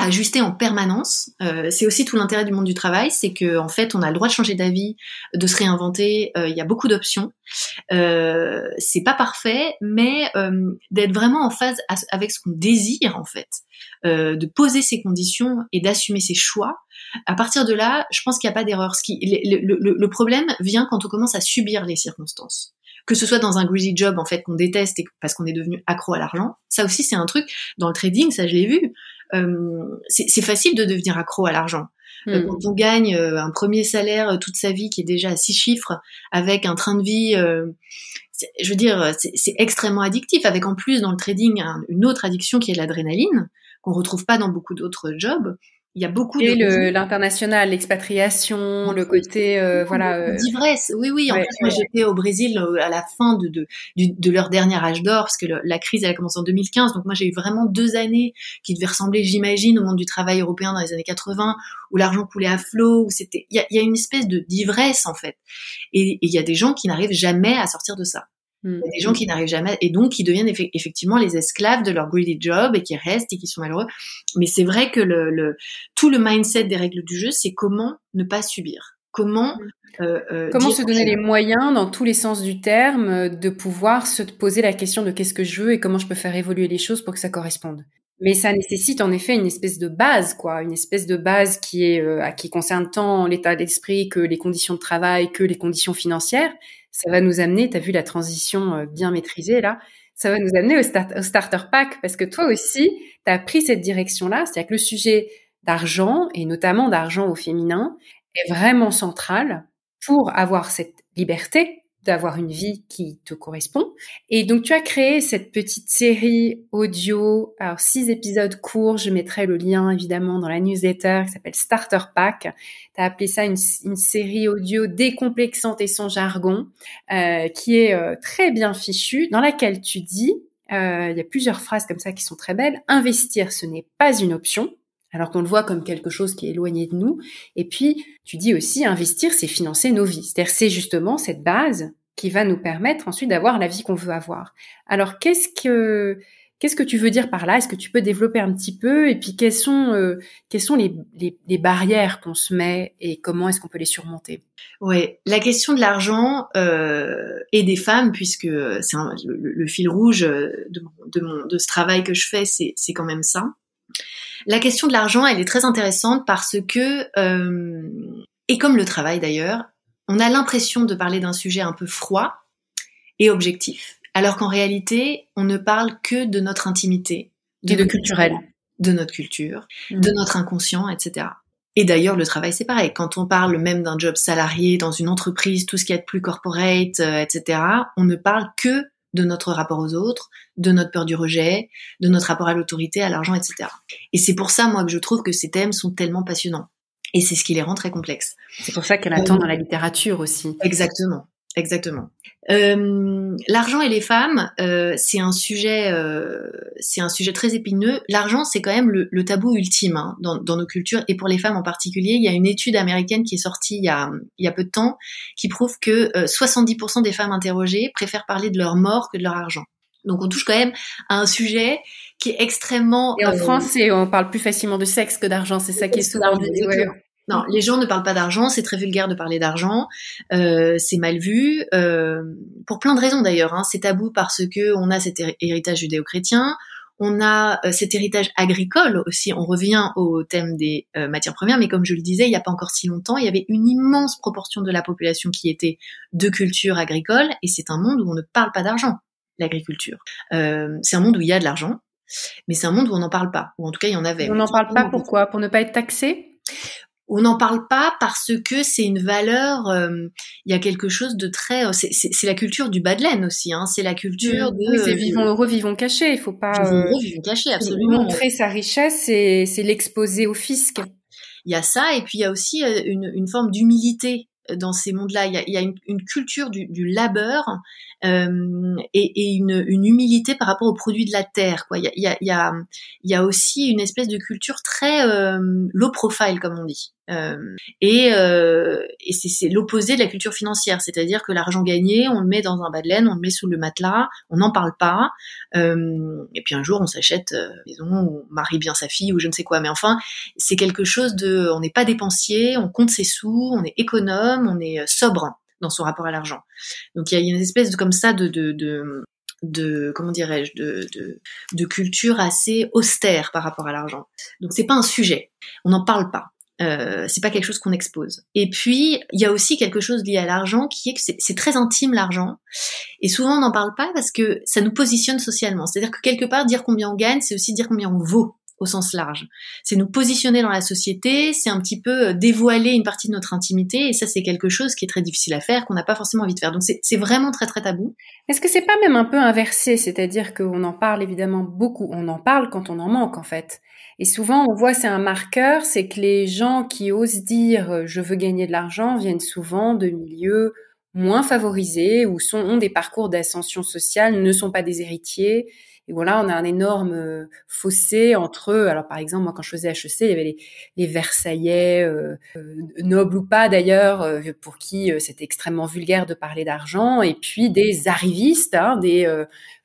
ajuster en permanence. Euh, c'est aussi tout l'intérêt du monde du travail, c'est que en fait, on a le droit de changer d'avis, de se réinventer. Euh, il y a beaucoup d'options. Euh, c'est pas parfait, mais euh, d'être vraiment en phase avec ce qu'on désire en fait, euh, de poser ses conditions et d'assumer ses choix. À partir de là, je pense qu'il n'y a pas d'erreur. Le, le, le problème vient quand on commence à subir les circonstances que ce soit dans un greasy job en fait qu'on déteste et parce qu'on est devenu accro à l'argent. Ça aussi c'est un truc dans le trading, ça je l'ai vu. Euh, c'est facile de devenir accro à l'argent. Euh, hmm. Quand on gagne euh, un premier salaire toute sa vie qui est déjà à six chiffres, avec un train de vie, je veux dire, c'est extrêmement addictif. Avec en plus dans le trading une autre addiction qui est l'adrénaline qu'on retrouve pas dans beaucoup d'autres jobs il y a beaucoup et de l'international, l'expatriation, le côté euh, voilà euh... d'ivresse. Oui oui, en fait moi j'étais au Brésil euh, à la fin de de, de leur dernier âge d'or parce que la crise elle a commencé en 2015 donc moi j'ai eu vraiment deux années qui devaient ressembler j'imagine au monde du travail européen dans les années 80 où l'argent coulait à flot où c'était il y a, y a, une espèce de d'ivresse en fait et il y a des gens qui n'arrivent jamais à sortir de ça. Il y a des gens qui n'arrivent jamais et donc qui deviennent effectivement les esclaves de leur greedy job et qui restent et qui sont malheureux. Mais c'est vrai que le, le, tout le mindset des règles du jeu, c'est comment ne pas subir. Comment euh, euh, comment se donner les moyens dans tous les sens du terme de pouvoir se poser la question de qu'est-ce que je veux et comment je peux faire évoluer les choses pour que ça corresponde. Mais ça nécessite en effet une espèce de base, quoi, une espèce de base qui est euh, qui concerne tant l'état d'esprit que les conditions de travail que les conditions financières ça va nous amener, tu as vu la transition euh, bien maîtrisée là, ça va nous amener au, starter pack parce que toi aussi, tu as pris cette direction-là, c'est-à-dire que le sujet d'argent et notamment d'argent au féminin est vraiment central pour avoir cette liberté d'avoir une vie qui te correspond. Et donc tu as créé cette petite série audio, alors six épisodes courts, je mettrai le lien évidemment dans la newsletter qui s'appelle Starter Pack. Tu as appelé ça une, série audio décomplexante et sans jargon, euh, qui est euh, très bien fichue, dans laquelle tu dis, euh, il y a plusieurs phrases comme ça qui sont très belles, investir ce n'est pas une option, alors qu'on le voit comme quelque chose qui est éloigné de nous. Et puis, tu dis aussi, investir, c'est financer nos vies. C'est-à-dire, c'est justement cette base qui va nous permettre ensuite d'avoir la vie qu'on veut avoir. Alors, qu'est-ce que qu'est-ce que tu veux dire par là? Est-ce que tu peux développer un petit peu? Et puis, quelles sont euh, quelles sont les, les, barrières qu'on se met et comment est-ce qu'on peut les surmonter? Oui, la question de l'argent euh, et des femmes, puisque c'est le, fil rouge de, de, mon, de ce travail que je fais, c'est quand même ça. La question de l'argent, elle est très intéressante parce que, euh, et comme le travail d'ailleurs, on a l'impression de parler d'un sujet un peu froid et objectif, alors qu'en réalité, on ne parle que de notre intimité, de, de culturel, de notre culture, mm. de notre inconscient, etc. Et d'ailleurs, le travail, c'est pareil. Quand on parle même d'un job salarié dans une entreprise, tout ce qui est plus corporate, euh, etc., on ne parle que de notre rapport aux autres, de notre peur du rejet, de notre rapport à l'autorité, à l'argent, etc. Et c'est pour ça, moi, que je trouve que ces thèmes sont tellement passionnants. Et c'est ce qui les rend très complexes. C'est pour ça qu'elle attend dans la littérature aussi. Exactement. Exactement. Euh, l'argent et les femmes, euh, c'est un sujet, euh, c'est un sujet très épineux. L'argent, c'est quand même le, tabou ultime hein, dans, nos cultures et pour les femmes en particulier. Il y a une étude américaine qui est sortie il y a, il y a peu de temps qui prouve que 70% des femmes interrogées préfèrent parler de leur mort que de leur argent. Donc on touche quand même à un sujet qui est extrêmement. Et en France, on parle plus facilement de sexe que d'argent. C'est ça qui est souvent dit. Non, les gens ne parlent pas d'argent, c'est très vulgaire de parler d'argent, euh, c'est mal vu, euh, pour plein de raisons d'ailleurs. Hein. C'est tabou parce que on a cet héritage judéo-chrétien, on a euh, cet héritage agricole aussi. On revient au thème des matières premières, mais comme je le disais, il n'y a pas encore si longtemps, il y avait une immense proportion de la population qui était de culture agricole, et c'est un monde où on ne parle pas d'argent, l'agriculture. c'est un monde où il y a de l'argent, mais c'est un monde où on n'en parle pas, ou en tout cas il y en avait. On n'en parle pas pourquoi? Pour ne pas être taxé? On n'en parle pas parce que c'est une valeur. Euh, il y a quelque chose de très. Euh, c'est la culture du bas de laine aussi. Hein, c'est la culture de. Oui, c'est vivons heureux, vivons cachés. Il faut pas. Vivons heureux, vivons cachés, absolument. Montrer sa richesse, c'est l'exposer au fisc. Il y a ça, et puis il y a aussi euh, une, une forme d'humilité dans ces mondes-là. Il y a, il y a une, une, culture du, du labeur euh, et, et une, une, humilité par rapport aux produits de la terre. Quoi. Il, y a, il, y a, il, y a, aussi une espèce de culture très euh, low profile, comme on dit. Euh, et, euh, et c'est l'opposé de la culture financière, c'est-à-dire que l'argent gagné, on le met dans un bas de laine, on le met sous le matelas, on n'en parle pas, euh, et puis un jour on s'achète euh, maison, on marie bien sa fille ou je ne sais quoi. Mais enfin, c'est quelque chose de, on n'est pas dépensier, on compte ses sous, on est économe, on est sobre dans son rapport à l'argent. Donc il y a une espèce de comme ça de, de, de comment dirais-je de, culture assez austère par rapport à l'argent. Donc c'est pas un sujet, on n'en parle pas. Euh, c'est pas quelque chose qu'on expose. Et puis il y a aussi quelque chose lié à l'argent qui est que c'est très intime l'argent et souvent on n'en parle pas parce que ça nous positionne socialement. C'est-à-dire que quelque part dire combien on gagne, c'est aussi dire combien on vaut au sens large. C'est nous positionner dans la société, c'est un petit peu euh, dévoiler une partie de notre intimité, et ça c'est quelque chose qui est très difficile à faire, qu'on n'a pas forcément envie de faire. Donc c'est vraiment très très tabou. Est-ce que c'est pas même un peu inversé, c'est-à-dire qu'on en parle évidemment beaucoup, on en parle quand on en manque en fait. Et souvent on voit c'est un marqueur, c'est que les gens qui osent dire euh, je veux gagner de l'argent viennent souvent de milieux moins favorisés ou ont des parcours d'ascension sociale, ne sont pas des héritiers et voilà, on a un énorme euh, fossé entre. Alors par exemple, moi quand je faisais HEC, il y avait les, Versaillais, euh, euh, nobles ou pas d'ailleurs, pour qui c'était extrêmement vulgaire de parler d'argent, et puis des arrivistes, hein, des,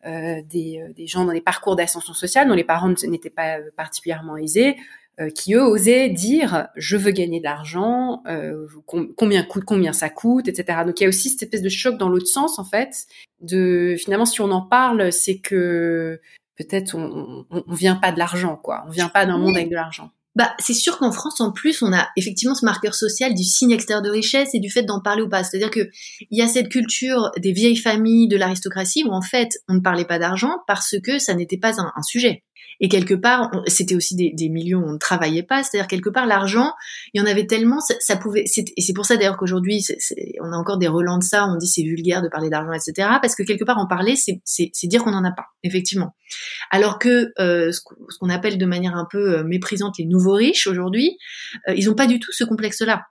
des, des gens dans les parcours d'ascension sociale dont les parents n'étaient pas particulièrement aisés, euh, qui eux osaient dire je veux gagner de l'argent, euh, combien coûte, combien ça coûte, etc. Donc il y a aussi cette espèce de choc dans l'autre sens en fait. De finalement si on en parle, c'est que peut-être on, on, vient pas de l'argent quoi, on vient pas d'un monde avec de l'argent. Bah, c'est sûr qu'en France, en plus, on a effectivement ce marqueur social du signe extérieur de richesse et du fait d'en parler ou pas. C'est-à-dire que il y a cette culture des vieilles familles, de l'aristocratie, où en fait, on ne parlait pas d'argent parce que ça n'était pas un, un, sujet. Et quelque part, c'était aussi des, des où on ne travaillait pas. C'est-à-dire quelque part, l'argent, il y en avait tellement, ça, pouvait. Et c'est pour ça d'ailleurs qu'aujourd'hui, on a encore des relents de ça. On dit c'est vulgaire de parler d'argent, etc. Parce que quelque part, en parler, c'est dire qu'on n'en a pas, effectivement. Alors que euh, ce qu'on appelle de manière un peu euh, méprisante les nouveaux riches aujourd'hui, euh, ils n'ont pas du tout ce complexe-là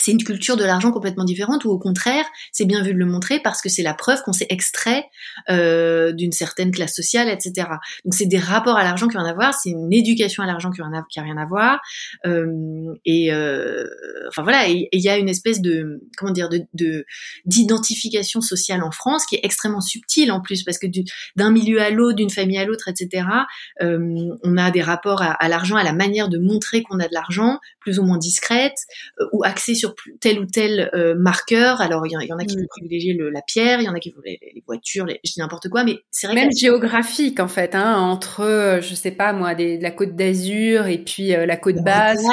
c'est une culture de l'argent complètement différente ou au contraire, c'est bien vu de le montrer parce que c'est la preuve qu'on s'est extrait euh, d'une certaine classe sociale, etc. Donc c'est des rapports à l'argent qui ont rien à voir, c'est une éducation à l'argent qui, a, qui a rien à voir. Euh, et euh, enfin voilà, il y a une espèce de comment dire de d'identification sociale en France qui est extrêmement subtile en plus parce que d'un milieu à l'autre, d'une famille à l'autre, etc. Euh, on a des rapports à, à l'argent, à la manière de montrer qu'on a de l'argent, plus ou moins discrète euh, ou axée sur tel ou tel euh, marqueur. Alors il y, en a qui vont mm. privilégier la pierre, il y en a qui vont les, voitures, les, je dis n'importe quoi, mais c'est vrai même géographique en fait, hein, entre euh, je sais pas moi des, la côte d'Azur et puis euh, la côte basque.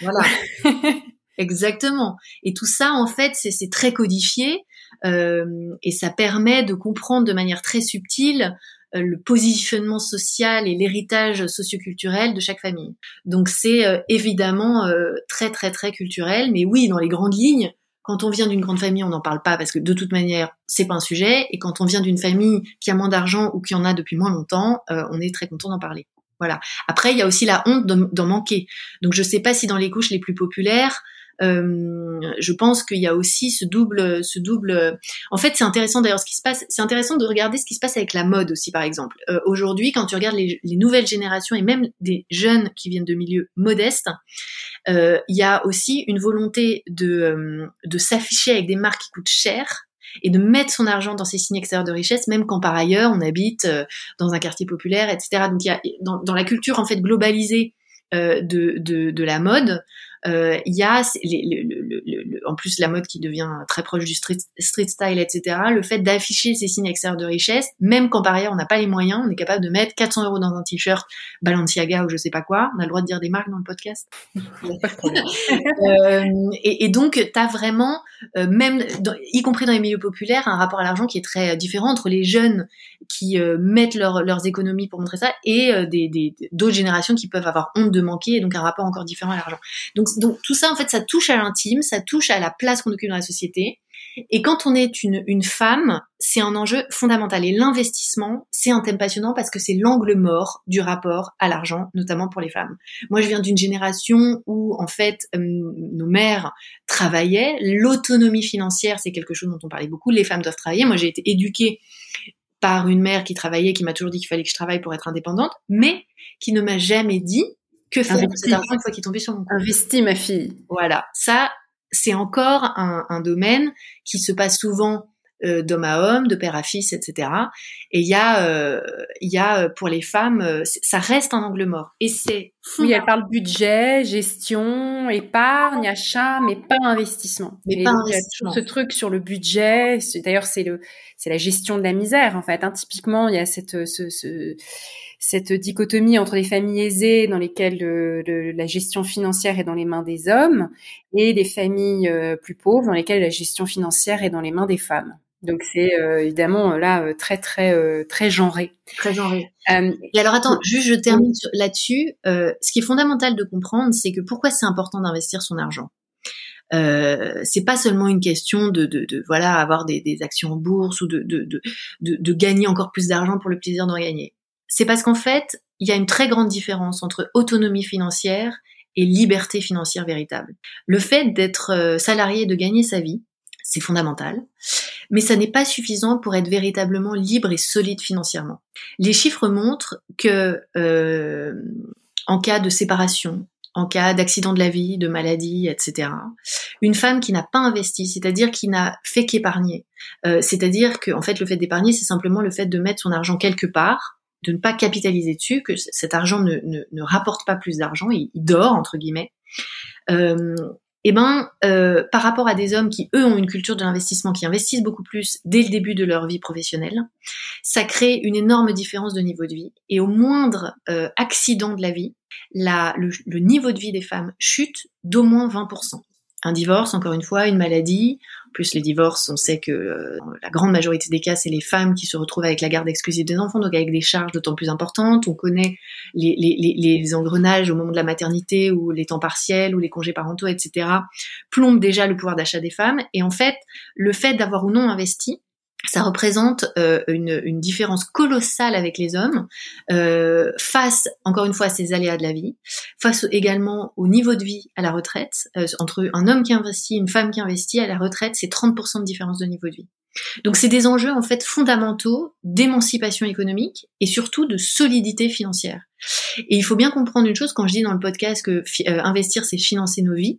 Voilà. *laughs* Exactement. Et tout ça en fait c'est très codifié et ça permet de comprendre de manière très subtile le positionnement social et l'héritage socioculturel de chaque famille. Donc c'est euh, évidemment euh, très très très culturel, mais oui, dans les grandes lignes, quand on vient d'une grande famille, on n'en parle pas parce que de toute manière, c'est pas un sujet. Et quand on vient d'une famille qui a moins d'argent ou qui en a depuis moins longtemps, on est très content d'en parler. Voilà. Après, il y a aussi la honte d'en manquer. Donc, je sais pas si dans les couches les plus populaires, euh, je pense qu'il y a aussi ce double, ce double. En fait, c'est intéressant d'ailleurs ce qui se passe. C'est intéressant de regarder ce qui se passe avec la mode aussi, par exemple. Euh, Aujourd'hui, quand tu regardes les, les, nouvelles générations et même des jeunes qui viennent de milieux modestes, euh, il y a aussi une volonté de, de s'afficher avec des marques qui coûtent cher et de mettre son argent dans ces signes extérieurs de richesse, même quand par ailleurs on habite dans un quartier populaire, etc. Donc il y a dans, la culture en fait globalisée de, de, la mode, il y a en plus la mode qui devient très proche du street, street style, etc. Le fait d'afficher ces signes extérieurs de richesse, même quand par ailleurs on n'a pas les moyens, on est capable de mettre 400 euros dans un t-shirt Balenciaga ou je sais pas quoi. On a le droit de dire des marques dans le podcast. *laughs* euh, et, et, donc tu as vraiment, euh, même y compris dans les milieux populaires, un rapport à l'argent qui est très différent entre les jeunes qui euh, mettent leurs économies pour montrer ça et euh, des d'autres générations qui peuvent avoir honte de manquer et donc un rapport encore différent à l'argent. Donc donc tout ça, en fait, ça touche à l'intime, ça touche à la place qu'on occupe dans la société. Et quand on est une, femme, c'est un enjeu fondamental. Et l'investissement, c'est un thème passionnant parce que c'est l'angle mort du rapport à l'argent, notamment pour les femmes. Moi, je viens d'une génération où, en fait, euh, nos mères travaillaient. L'autonomie financière, c'est quelque chose dont on parlait beaucoup. Les femmes doivent travailler. Moi, j'ai été éduquée par une mère qui travaillait, qui m'a toujours dit qu'il fallait que je travaille pour être indépendante, mais qui ne m'a jamais dit que faire de cet argent une fois qu'il est tombé sur mon compte Investis, ma fille. Voilà. Ça, c'est encore un, un, domaine qui se passe souvent euh, d'homme à homme, de père à fils, etc. Et il y a, euh, y a euh, pour les femmes, ça reste un angle mort. Et c'est oui, elle parle budget, gestion, épargne, achat, mais pas investissement. Mais pas investissement. Il y a ce truc sur le budget. D'ailleurs, c'est le, c'est la gestion de la misère en fait. Hein. Typiquement, il y a cette, ce, ce cette dichotomie entre les familles aisées dans lesquelles la gestion financière est dans les mains des hommes et des familles euh, plus pauvres dans lesquelles la gestion financière est dans les mains des femmes. Donc c'est euh, évidemment là euh, très très très genré. Très genré. et alors attends, juste je termine là-dessus. ce qui est fondamental de comprendre, c'est que pourquoi c'est important d'investir son argent? Euh, c'est pas seulement une question de, de, de voilà avoir des, des, actions en bourse ou de, de, de, de gagner encore plus d'argent pour le plaisir d'en gagner c'est parce qu'en fait, il y a une très grande différence entre autonomie financière et liberté financière véritable. Le fait d'être euh, salarié et de gagner sa vie, c'est fondamental, mais ça n'est pas suffisant pour être véritablement libre et solide financièrement. Les chiffres montrent que euh, en cas de séparation, en cas d'accident de la vie, de maladie, etc. Une femme qui n'a pas investi, c'est-à-dire qui n'a fait qu'épargner, euh, c'est-à-dire que en fait le fait d'épargner, c'est simplement le fait de mettre son argent quelque part de ne pas capitaliser dessus, que cet argent ne, ne, rapporte pas plus d'argent, il, dort entre guillemets. Euh, eh ben, euh, par rapport à des hommes qui eux ont une culture de l'investissement, qui investissent beaucoup plus dès le début de leur vie professionnelle, ça crée une énorme différence de niveau de vie. Et au moindre euh, accident de la vie, la, le, le, niveau de vie des femmes chute d'au moins 20%. Un divorce, encore une fois, une maladie. plus, les divorces, on sait que euh, la grande majorité des cas, c'est les femmes qui se retrouvent avec la garde exclusive des enfants, donc avec des charges d'autant plus importantes. On connaît les, les, les, engrenages au moment de la maternité ou les temps partiels ou les congés parentaux, etc. plombent déjà le pouvoir d'achat des femmes. Et en fait, le fait d'avoir ou non investi, ça représente euh, une, une, différence colossale avec les hommes euh, face, encore une fois, à ces aléas de la vie, face également au niveau de vie à la retraite. Euh, entre un homme qui investit, une femme qui investit à la retraite, c'est 30% de différence de niveau de vie. Donc c'est des enjeux en fait fondamentaux d'émancipation économique et surtout de solidité financière. Et il faut bien comprendre une chose quand je dis dans le podcast que investir c'est financer nos vies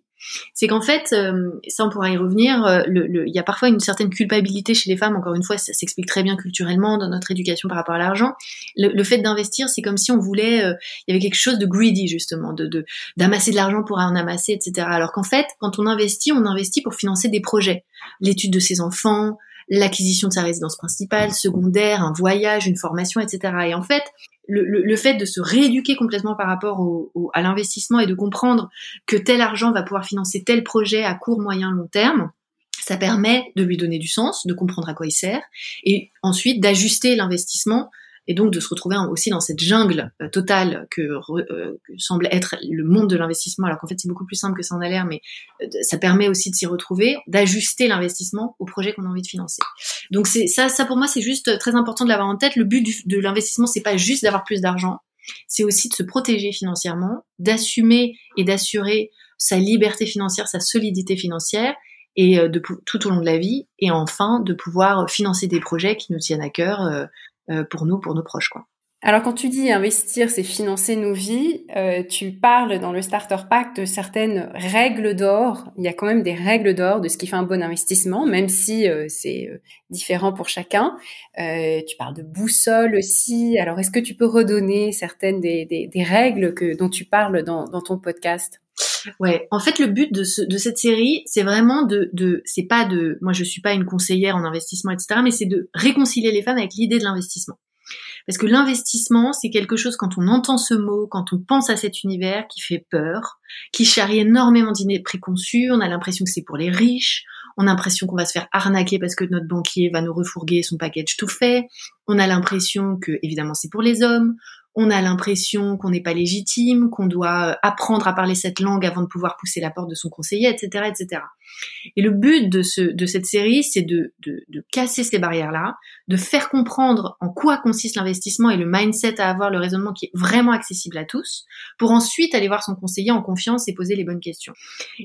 c'est qu'en fait, euh, ça on pourra y revenir, euh, il y a parfois une certaine culpabilité chez les femmes, encore une fois, ça s'explique très bien culturellement dans notre éducation par rapport à l'argent. Le, fait d'investir, c'est comme si on voulait, euh, il y avait quelque chose de greedy justement, de d'amasser de, l'argent pour en amasser, etc. Alors qu'en fait, quand on investit, on investit pour financer des projets, l'étude de ses enfants, l'acquisition de sa résidence principale, secondaire, un voyage, une formation, etc. Et en fait, le, fait de se rééduquer complètement par rapport à l'investissement et de comprendre que tel argent va pouvoir financer tel projet à court, moyen, long terme, ça permet de lui donner du sens, de comprendre à quoi il sert, et ensuite d'ajuster l'investissement et donc de se retrouver aussi dans cette jungle euh, totale euh, que, semble être le monde de l'investissement, alors qu'en fait c'est beaucoup plus simple que ça en a l'air, mais euh, ça permet aussi de s'y retrouver, d'ajuster l'investissement au projet qu'on a envie de financer. Donc c'est ça, ça pour moi c'est juste très important de l'avoir en tête. Le but de l'investissement c'est pas juste d'avoir plus d'argent, c'est aussi de se protéger financièrement, d'assumer et d'assurer sa liberté financière, sa solidité financière et de tout au long de la vie, et enfin de pouvoir financer des projets qui nous tiennent à cœur, euh, pour nous, pour nos proches, quoi. Alors quand tu dis investir, c'est financer nos vies, euh, tu parles dans le Starter Pack de certaines règles d'or. Il y a quand même des règles d'or de ce qui fait un bon investissement, même si euh, c'est euh, différent pour chacun. tu parles de boussole aussi. Alors est-ce que tu peux redonner certaines des, des, des règles que, dont tu parles dans, dans ton podcast? Ouais, en fait, le but de, ce, de cette série, c'est vraiment de, de c'est pas de, moi je suis pas une conseillère en investissement, etc., mais c'est de réconcilier les femmes avec l'idée de l'investissement. Parce que l'investissement, c'est quelque chose, quand on entend ce mot, quand on pense à cet univers, qui fait peur, qui charrie énormément d'idées préconçues, on a l'impression que c'est pour les riches, on a l'impression qu'on va se faire arnaquer parce que notre banquier va nous refourguer son package tout fait, on a l'impression que, évidemment, c'est pour les hommes, on a l'impression qu'on n'est pas légitime, qu'on doit euh, apprendre à parler cette langue avant de pouvoir pousser la porte de son conseiller, etc., etc. Et le but de, ce, cette série, c'est de, casser ces barrières-là, de faire comprendre en quoi consiste l'investissement et le mindset à avoir, le raisonnement qui est vraiment accessible à tous, pour ensuite aller voir son conseiller en confiance et poser les bonnes questions.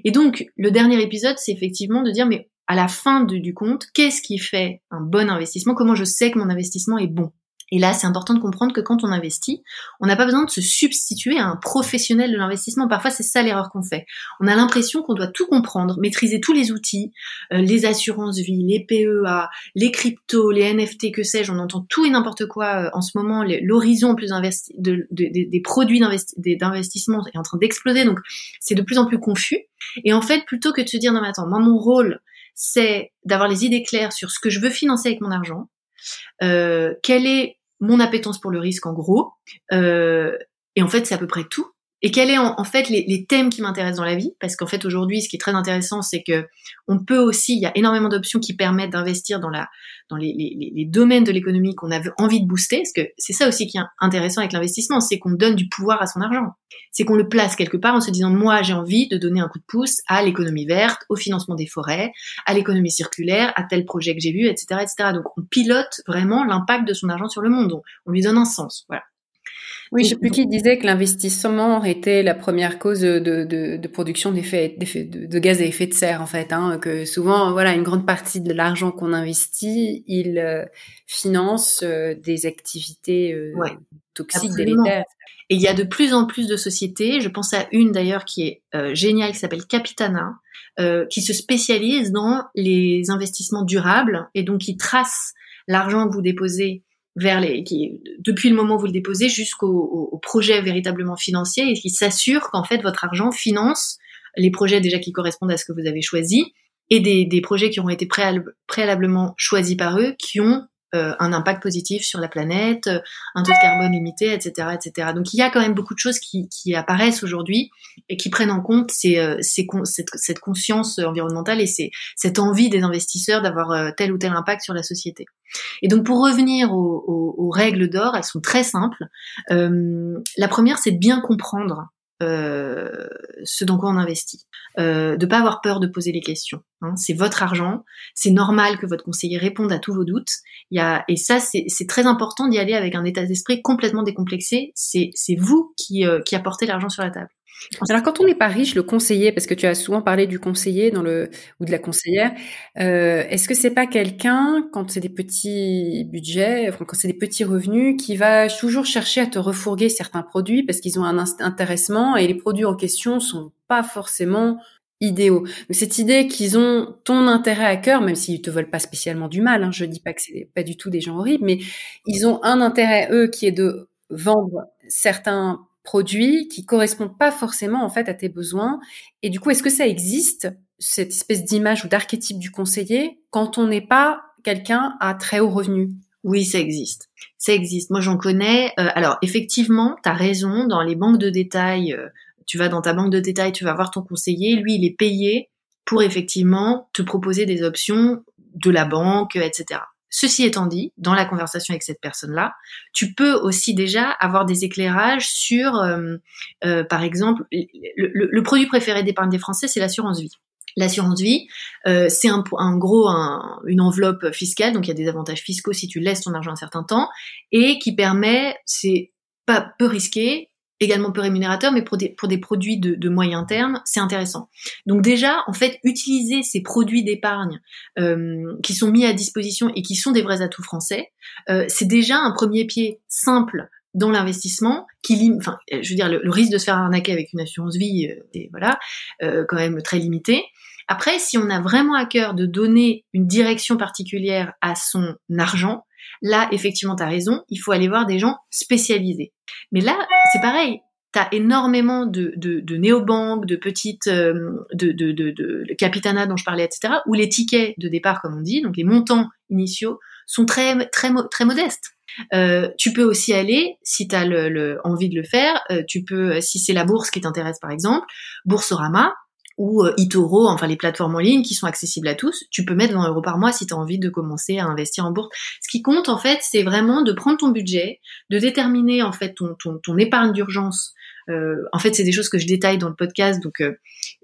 Et donc, le dernier épisode, c'est effectivement de dire, mais à la fin du compte, qu'est-ce qui fait un bon investissement? Comment je sais que mon investissement est bon? Et là, c'est important de comprendre que quand on investit, on n'a pas besoin de se substituer à un professionnel de l'investissement. Parfois, c'est ça l'erreur qu'on fait. On a l'impression qu'on doit tout comprendre, maîtriser tous les outils, euh, les assurances vie, les PEA, les cryptos, les NFT, que sais-je. On entend tout et n'importe quoi euh, en ce moment. L'horizon plus des produits d'investissement est en train d'exploser. Donc, c'est de plus en plus confus. Et en fait, plutôt que de se dire, non mais attends, moi, mon rôle, c'est d'avoir les idées claires sur ce que je veux financer avec mon argent, euh, quelle est mon appétence pour le risque en gros. Euh, et en fait, c'est à peu près tout. Et quels sont en, fait les, les, thèmes qui m'intéressent dans la vie? Parce qu'en fait aujourd'hui, ce qui est très intéressant, c'est que on peut aussi, il y a énormément d'options qui permettent d'investir dans la dans les, les, les domaines de l'économie qu'on a envie de booster. Parce que c'est ça aussi qui est intéressant avec l'investissement, c'est qu'on donne du pouvoir à son argent. C'est qu'on le place quelque part en se disant moi j'ai envie de donner un coup de pouce à l'économie verte, au financement des forêts, à l'économie circulaire, à tel projet que j'ai vu, etc., etc. Donc on pilote vraiment l'impact de son argent sur le monde. On, on lui donne un sens. Voilà. Oui, je sais plus qui disait que l'investissement était la première cause de, de, de production d'effets de, de, gaz à effet de serre en fait. Hein, que souvent, voilà, une grande partie de l'argent qu'on investit, il euh, finance euh, des activités euh, toxiques, délétères. Et il y a de plus en plus de sociétés. Je pense à une d'ailleurs qui est géniale, qui s'appelle Capitana, qui se spécialise dans les investissements durables et donc qui trace l'argent que vous déposez vers les, qui, depuis le moment où vous le déposez jusqu'au projet véritablement financier et qui s'assure qu'en fait votre argent finance les projets déjà qui correspondent à ce que vous avez choisi et des, des projets qui ont été préalablement choisis par eux qui ont euh, un impact positif sur la planète, euh, un taux de carbone limité, etc., etc. Donc il y a quand même beaucoup de choses qui, qui apparaissent aujourd'hui et qui prennent en compte ces, euh, ces cette, cette, conscience environnementale et ces, cette envie des investisseurs d'avoir tel ou tel impact sur la société. Et donc pour revenir aux, aux, aux règles d'or, elles sont très simples. la première, c'est de bien comprendre euh, ce dans quoi on investit. Euh, de pas avoir peur de poser les questions. Hein. C'est votre argent, c'est normal que votre conseiller réponde à tous vos doutes. Y a, et ça, c'est très important d'y aller avec un état d'esprit complètement décomplexé. C'est vous qui, euh, qui apportez l'argent sur la table. Alors quand on n'est pas riche, le conseiller, parce que tu as souvent parlé du conseiller dans le ou de la conseillère, euh, est-ce que c'est pas quelqu'un quand c'est des petits budgets, quand c'est des petits revenus, qui va toujours chercher à te refourguer certains produits parce qu'ils ont un intéressement et les produits en question sont pas forcément idéaux. Donc cette idée qu'ils ont ton intérêt à cœur, même s'ils te veulent pas spécialement du mal, hein, je dis pas que c'est pas du tout des gens horribles, mais ils ont un intérêt eux qui est de vendre certains produits qui correspondent pas forcément en fait à tes besoins. Et du coup, est-ce que ça existe cette espèce d'image ou d'archétype du conseiller quand on n'est pas quelqu'un à très haut revenu? Oui, ça existe. Ça existe. Moi, j'en connais. Euh, alors, effectivement, tu as raison. Dans les banques de détail, euh, tu vas dans ta banque de détail, tu vas voir ton conseiller. Lui, il est payé pour effectivement te proposer des options de la banque, etc. Ceci étant dit, dans la conversation avec cette personne-là, tu peux aussi déjà avoir des éclairages sur, euh, euh, par exemple, le, produit préféré d'épargne des Français, c'est l'assurance vie. L'assurance vie, euh, c'est un, un, gros une enveloppe fiscale, donc il y a des avantages fiscaux si tu laisses ton argent un certain temps, et qui permet, c'est pas peu risqué, également peu rémunérateur, mais pour des, pour des produits de, de moyen terme, c'est intéressant. Donc déjà, en fait, utiliser ces produits d'épargne euh, qui sont mis à disposition et qui sont des vrais atouts français, euh, c'est déjà un premier pied simple dans l'investissement qui lim enfin je veux dire le, risque de se faire arnaquer avec une assurance vie euh, voilà euh, quand même très limité après si on a vraiment à cœur de donner une direction particulière à son argent Là, effectivement, tu as raison, il faut aller voir des gens spécialisés. Mais là, c'est pareil. Tu as énormément de, de, de néobanques, de petites, euh, de, de, de, de, capitana dont je parlais, etc., où les tickets de départ, comme on dit, donc les montants initiaux, sont très, très, très modestes. Euh, tu peux aussi aller, si tu as le, envie de le faire, euh, tu peux, si c'est la bourse qui t'intéresse par exemple, Boursorama, ou euh, eToro, enfin les plateformes en ligne qui sont accessibles à tous, tu peux mettre 20 euros par mois si tu as envie de commencer à investir en bourse. Ce qui compte en fait, c'est vraiment de prendre ton budget, de déterminer en fait ton, ton, ton épargne d'urgence. Euh, en fait, c'est des choses que je détaille dans le podcast, donc euh,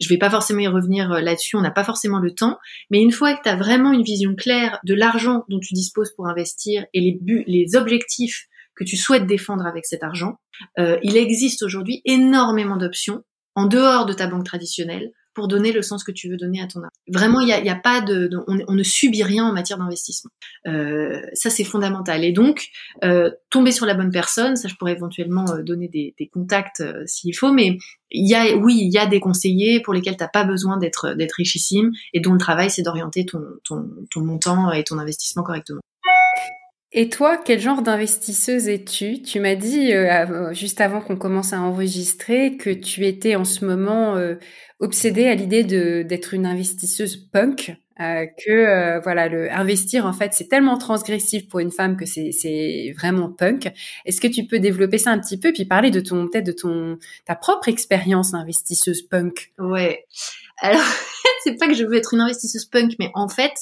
je vais pas forcément y revenir euh, là-dessus, on n'a pas forcément le temps. Mais une fois que tu as vraiment une vision claire de l'argent dont tu disposes pour investir et les buts, les objectifs que tu souhaites défendre avec cet argent, il existe aujourd'hui énormément d'options en dehors de ta banque traditionnelle pour donner le sens que tu veux donner à ton argent. Vraiment, il a, a, pas de, on, ne subit rien en matière d'investissement. Euh, ça, c'est fondamental. Et donc, euh, tomber sur la bonne personne, ça, je pourrais éventuellement euh, donner des, contacts s'il faut, mais il y a, oui, il y a des conseillers pour lesquels t'as pas besoin d'être d'être richissime et dont le travail, c'est d'orienter ton, ton montant et ton investissement correctement. Et toi, quel genre d'investisseuse es-tu? Tu m'as dit euh, juste avant qu'on commence à enregistrer que tu étais en ce moment euh, obsédée à l'idée d'être une investisseuse punk, euh, que voilà, le investir en fait c'est tellement transgressif pour une femme que c'est vraiment punk. Est-ce que tu peux développer ça un petit peu puis parler de ton peut-être de ton ta propre expérience d'investisseuse punk? Ouais. Alors *laughs* c'est pas que je veux être une investisseuse punk, mais en fait.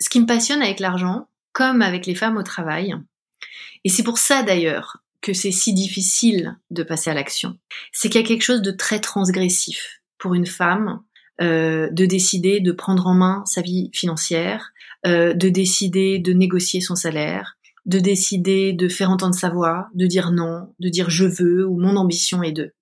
Ce qui me passionne avec l'argent, comme avec les femmes au travail, et c'est pour ça d'ailleurs que c'est si difficile de passer à l'action, c'est qu'il y a quelque chose de très transgressif pour une femme euh, de décider de prendre en main sa vie financière, euh, de décider de négocier son salaire, de décider de faire entendre sa voix, de dire non, de dire je veux ou mon ambition est de.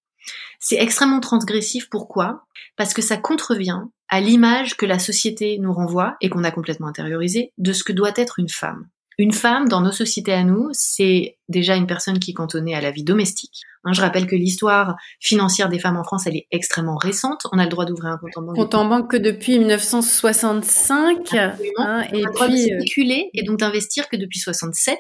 C'est extrêmement transgressif. Pourquoi? Parce que ça contrevient à l'image que la société nous renvoie et qu'on a complètement intériorisé de ce que doit être une femme. Une femme, dans nos sociétés à nous, c'est déjà une personne qui est cantonnée à la vie domestique. Hein, je rappelle que l'histoire financière des femmes en France, elle est extrêmement récente. On a le droit d'ouvrir un compte en banque. Compte en banque que depuis 1965. Hein, et puis, euh, spéculer et donc d'investir que depuis 67.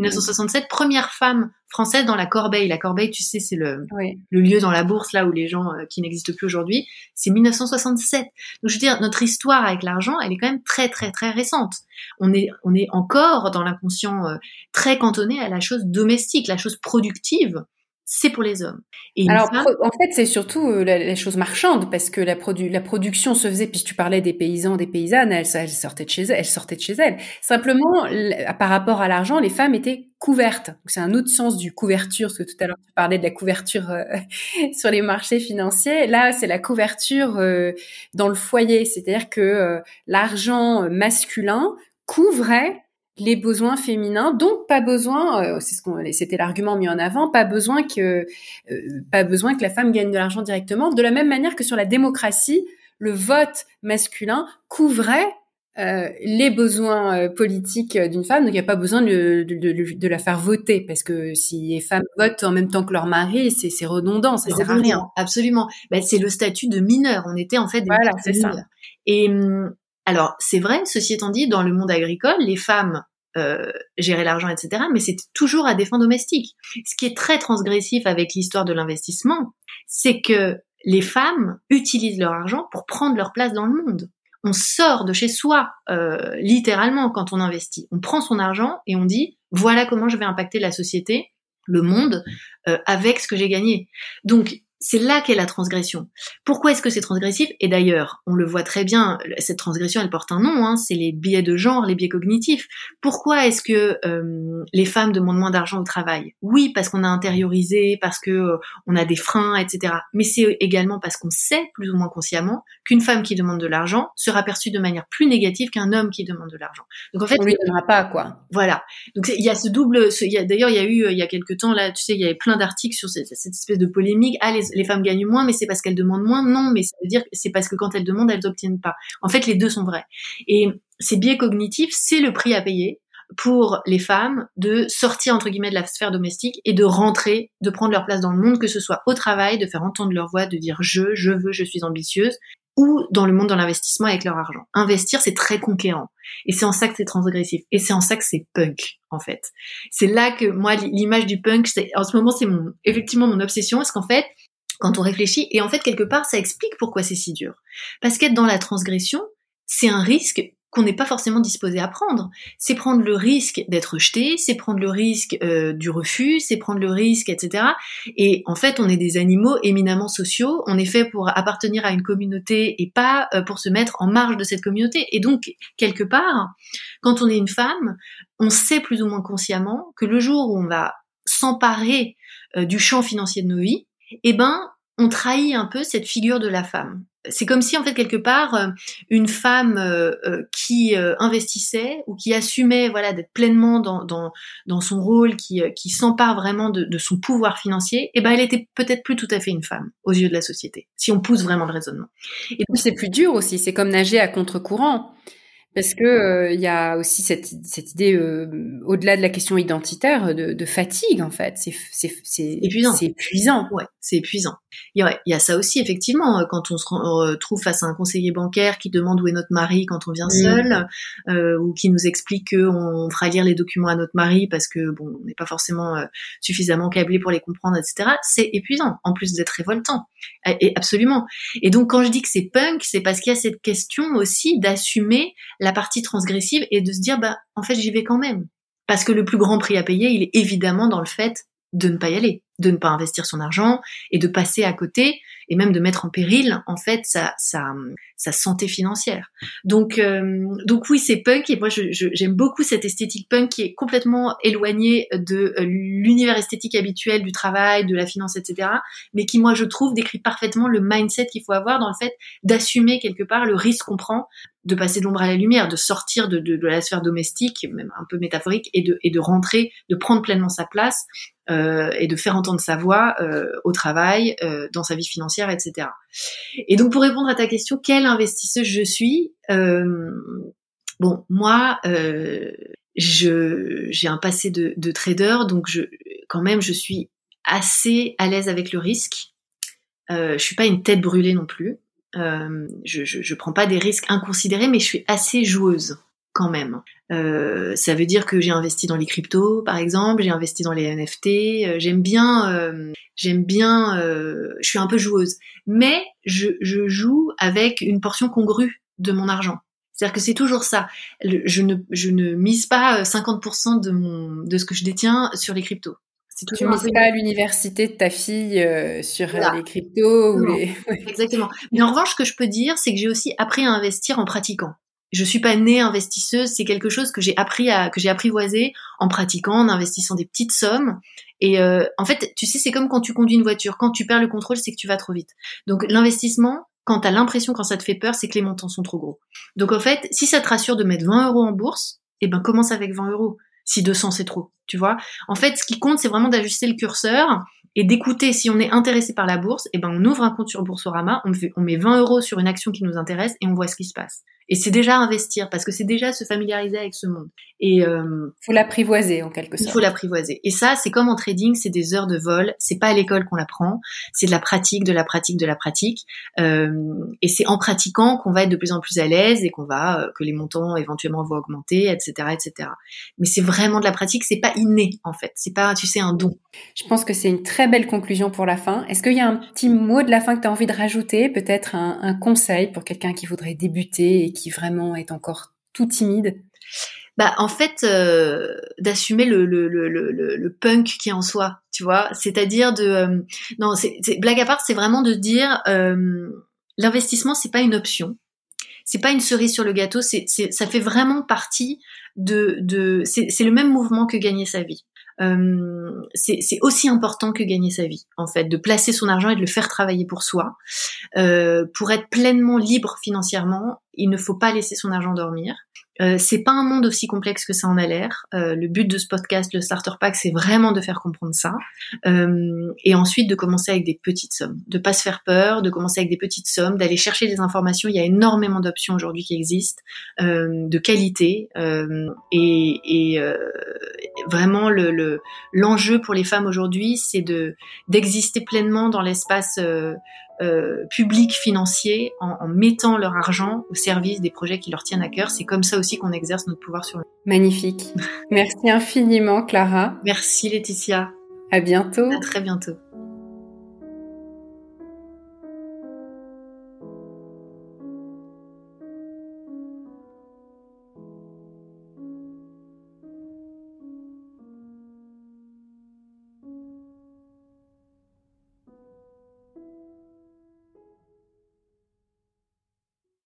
1967, première femme française dans la Corbeille. La Corbeille, tu sais, c'est le, le lieu dans la bourse là où les gens euh, qui n'existent plus aujourd'hui. C'est 1967. Donc je veux dire, notre histoire avec l'argent, elle est quand même très très très récente. On est on est encore dans l'inconscient euh, très cantonné à la chose domestique, la chose productive c'est pour les hommes. Alors, en fait, c'est surtout euh, la, chose marchande, parce que la, la production se faisait, puis tu parlais des paysans, des paysannes, elles, sortaient de chez elles, elles sortaient de chez elles. Simplement, par rapport à l'argent, les femmes étaient couvertes. C'est un autre sens du couverture, parce que tout à l'heure tu parlais de la couverture euh, *laughs* sur les marchés financiers. Là, c'est la couverture euh, dans le foyer, c'est-à-dire que l'argent masculin couvrait les besoins féminins, donc pas besoin, euh, c'est ce qu'on, c'était l'argument mis en avant, pas besoin que, euh, pas besoin que la femme gagne de l'argent directement. De la même manière que sur la démocratie, le vote masculin couvrait euh, les besoins politiques d'une femme, donc il n'y a pas besoin de, de, la faire voter, parce que si les femmes votent en même temps que leur mari, c'est, c'est redondant, ça sert à rien. Absolument. Ben, c'est le statut de mineur. On était en fait des voilà, c'est ça. Et hum, alors, c'est vrai, ceci étant dit, dans le monde agricole, les femmes euh, gérer l'argent, etc. Mais c'est toujours à des fins domestiques. Ce qui est très transgressif avec l'histoire de l'investissement, c'est que les femmes utilisent leur argent pour prendre leur place dans le monde. On sort de chez soi, euh, littéralement, quand on investit. On prend son argent et on dit, voilà comment je vais impacter la société, le monde, euh, avec ce que j'ai gagné. Donc, c'est là qu'est la transgression. Pourquoi est-ce que c'est transgressif? Et d'ailleurs, on le voit très bien, cette transgression, elle porte un nom, hein, c'est les biais de genre, les biais cognitifs. Pourquoi est-ce que euh, les femmes demandent moins d'argent au travail? Oui, parce qu'on a intériorisé, parce que euh, on a des freins, etc. Mais c'est également parce qu'on sait, plus ou moins consciemment, qu'une femme qui demande de l'argent sera perçue de manière plus négative qu'un homme qui demande de l'argent. Donc en fait, on lui donnera pas quoi. Voilà. Donc il y a ce double. D'ailleurs, il y a eu il y a quelques temps là, tu sais, il y avait plein d'articles sur cette, cette, espèce de polémique. Ah, les, les femmes gagnent moins, mais c'est parce qu'elles demandent moins. Non, mais ça veut dire que c'est parce que quand elles demandent, elles n'obtiennent pas. En fait, les deux sont vrais. Et ces biais cognitifs, c'est le prix à payer pour les femmes de sortir entre guillemets de la sphère domestique et de rentrer, de prendre leur place dans le monde, que ce soit au travail, de faire entendre leur voix, de dire je, je veux, je suis ambitieuse, ou dans le monde de l'investissement avec leur argent. Investir, c'est très conquérant. Et c'est en ça que c'est transgressif. Et c'est en ça que c'est punk, en fait. C'est là que moi, l'image du punk, en ce moment, c'est mon, effectivement mon obsession, parce qu'en fait, quand on réfléchit. Et en fait, quelque part, ça explique pourquoi c'est si dur. Parce qu'être dans la transgression, c'est un risque qu'on n'est pas forcément disposé à prendre. C'est prendre le risque d'être jeté, c'est prendre le risque euh, du refus, c'est prendre le risque, etc. Et en fait, on est des animaux éminemment sociaux. On est fait pour appartenir à une communauté et pas euh, pour se mettre en marge de cette communauté. Et donc, quelque part, quand on est une femme, on sait plus ou moins consciemment que le jour où on va s'emparer euh, du champ financier de nos vies, eh ben, on trahit un peu cette figure de la femme. C'est comme si en fait quelque part euh, une femme euh, euh, qui investissait ou qui assumait voilà d'être pleinement dans, dans, dans son rôle, qui, qui s'empare vraiment de, de, son pouvoir financier, eh ben elle était peut-être plus tout à fait une femme aux yeux de la société, si on pousse vraiment le raisonnement. Et c'est plus dur aussi, c'est comme nager à contre-courant. Parce que euh, il y a aussi cette, cette idée, euh, au-delà de la question identitaire, de, de fatigue en fait. C'est, c'est, c'est épuisant. C'est épuisant. Ouais, c'est épuisant. Il y, a, il y, a, ça aussi effectivement quand on se retrouve face à un conseiller bancaire qui demande où est notre mari quand on vient mmh. seul, euh, ou qui nous explique qu'on fera lire les documents à notre mari parce que bon, on n'est pas forcément euh, suffisamment câblé pour les comprendre, etc. C'est épuisant en plus d'être révoltant. Et, absolument. Et donc quand je dis que c'est punk, c'est parce qu'il y a cette question aussi d'assumer la partie transgressive et de se dire bah en fait j'y vais quand même. Parce que le plus grand prix à payer il est évidemment dans le fait de ne pas y aller, de ne pas investir son argent et de passer à côté et même de mettre en péril en fait sa, sa, sa santé financière. Donc, euh, donc oui, c'est punk et moi j'aime beaucoup cette esthétique punk qui est complètement éloignée de euh, l'univers esthétique habituel du travail, de la finance, etc. Mais qui moi je trouve décrit parfaitement le mindset qu'il faut avoir dans le fait d'assumer quelque part le risque qu'on prend de passer de l'ombre à la lumière, de sortir de, la sphère domestique, même un peu métaphorique, et de, rentrer, de prendre pleinement sa place euh, et de faire entendre sa voix au travail, dans sa vie financière, etc. Et donc pour répondre à ta question, quelle investisseuse je suis euh, Bon, moi, euh, j'ai un passé de, de, trader, donc quand même je suis assez à l'aise avec le risque. Euh, je suis pas une tête brûlée non plus. Euh, je, je, je prends pas des risques inconsidérés, mais je suis assez joueuse. Quand même. Euh, ça veut dire que j'ai investi dans les cryptos, par exemple, j'ai investi dans les NFT. Euh, j'aime bien, euh, j'aime bien. je suis un peu joueuse, mais je, je, joue avec une portion congrue de mon argent. C'est-à-dire que c'est toujours ça. Je ne, je ne mise pas 50% de mon, de ce que je détiens sur les cryptos. Tu ne mises pas à l'université de ta fille sur les cryptos ou les... *laughs* Exactement. Mais en revanche, ce que je peux dire, c'est que j'ai aussi appris à investir en pratiquant je suis pas née investisseuse, c'est quelque chose que j'ai appris à que j'ai apprivoisé en pratiquant, en investissant des petites sommes. Et euh, en fait, tu sais, c'est comme quand tu conduis une voiture, quand tu perds le contrôle, c'est que tu vas trop vite. Donc l'investissement, quand tu as l'impression, quand ça te fait peur, c'est que les montants sont trop gros. Donc en fait, si ça te rassure de mettre 20 euros en bourse, eh ben commence avec 20 euros. Si 200 c'est trop, tu vois. En fait, ce qui compte, c'est vraiment d'ajuster le curseur et d'écouter si on est intéressé par la bourse, eh ben on ouvre un compte sur Boursorama, on, fait, on met 20 euros sur une action qui nous intéresse et on voit ce qui se passe. Et c'est déjà investir parce que c'est déjà se familiariser avec ce monde. Et euh, faut l'apprivoiser en quelque sorte. Il faut l'apprivoiser. Et ça, c'est comme en trading, c'est des heures de vol. C'est pas à l'école qu'on l'apprend. C'est de la pratique, de la pratique, de la pratique. Euh, et c'est en pratiquant qu'on va être de plus en plus à l'aise et qu'on va euh, que les montants éventuellement vont augmenter, etc., etc. Mais c'est vraiment de la pratique. C'est pas inné en fait. C'est pas, tu sais, un don. Je pense que c'est une très belle conclusion pour la fin. Est-ce qu'il y a un petit mot de la fin que tu as envie de rajouter? Peut-être un, conseil pour quelqu'un qui voudrait débuter et qui vraiment est encore tout timide? Bah en fait euh, d'assumer le, le, le, le, punk qui est en soi tu vois? C'est-à-dire de euh, non c'est blague à part c'est vraiment de dire euh, l'investissement c'est pas une option. C'est pas une cerise sur le gâteau c'est ça fait vraiment partie de de c'est le même mouvement que gagner sa vie euh, c'est aussi important que gagner sa vie, en fait, de placer son argent et de le faire travailler pour soi. Euh, pour être pleinement libre financièrement, il ne faut pas laisser son argent dormir. Euh, c'est pas un monde aussi complexe que ça en a l'air. Euh, le but de ce podcast, le Starter Pack, c'est vraiment de faire comprendre ça, euh, et ensuite de commencer avec des petites sommes, de pas se faire peur, de commencer avec des petites sommes, d'aller chercher des informations. Il y a énormément d'options aujourd'hui qui existent, de qualité, et, vraiment le l'enjeu pour les femmes aujourd'hui, c'est de d'exister pleinement dans l'espace euh, public financier en, en, mettant leur argent au service des projets qui leur tiennent à cœur. C'est comme ça aussi qu'on exerce notre pouvoir sur eux. Magnifique. *laughs* Merci infiniment, Clara. Merci, Laetitia. À bientôt. À très bientôt.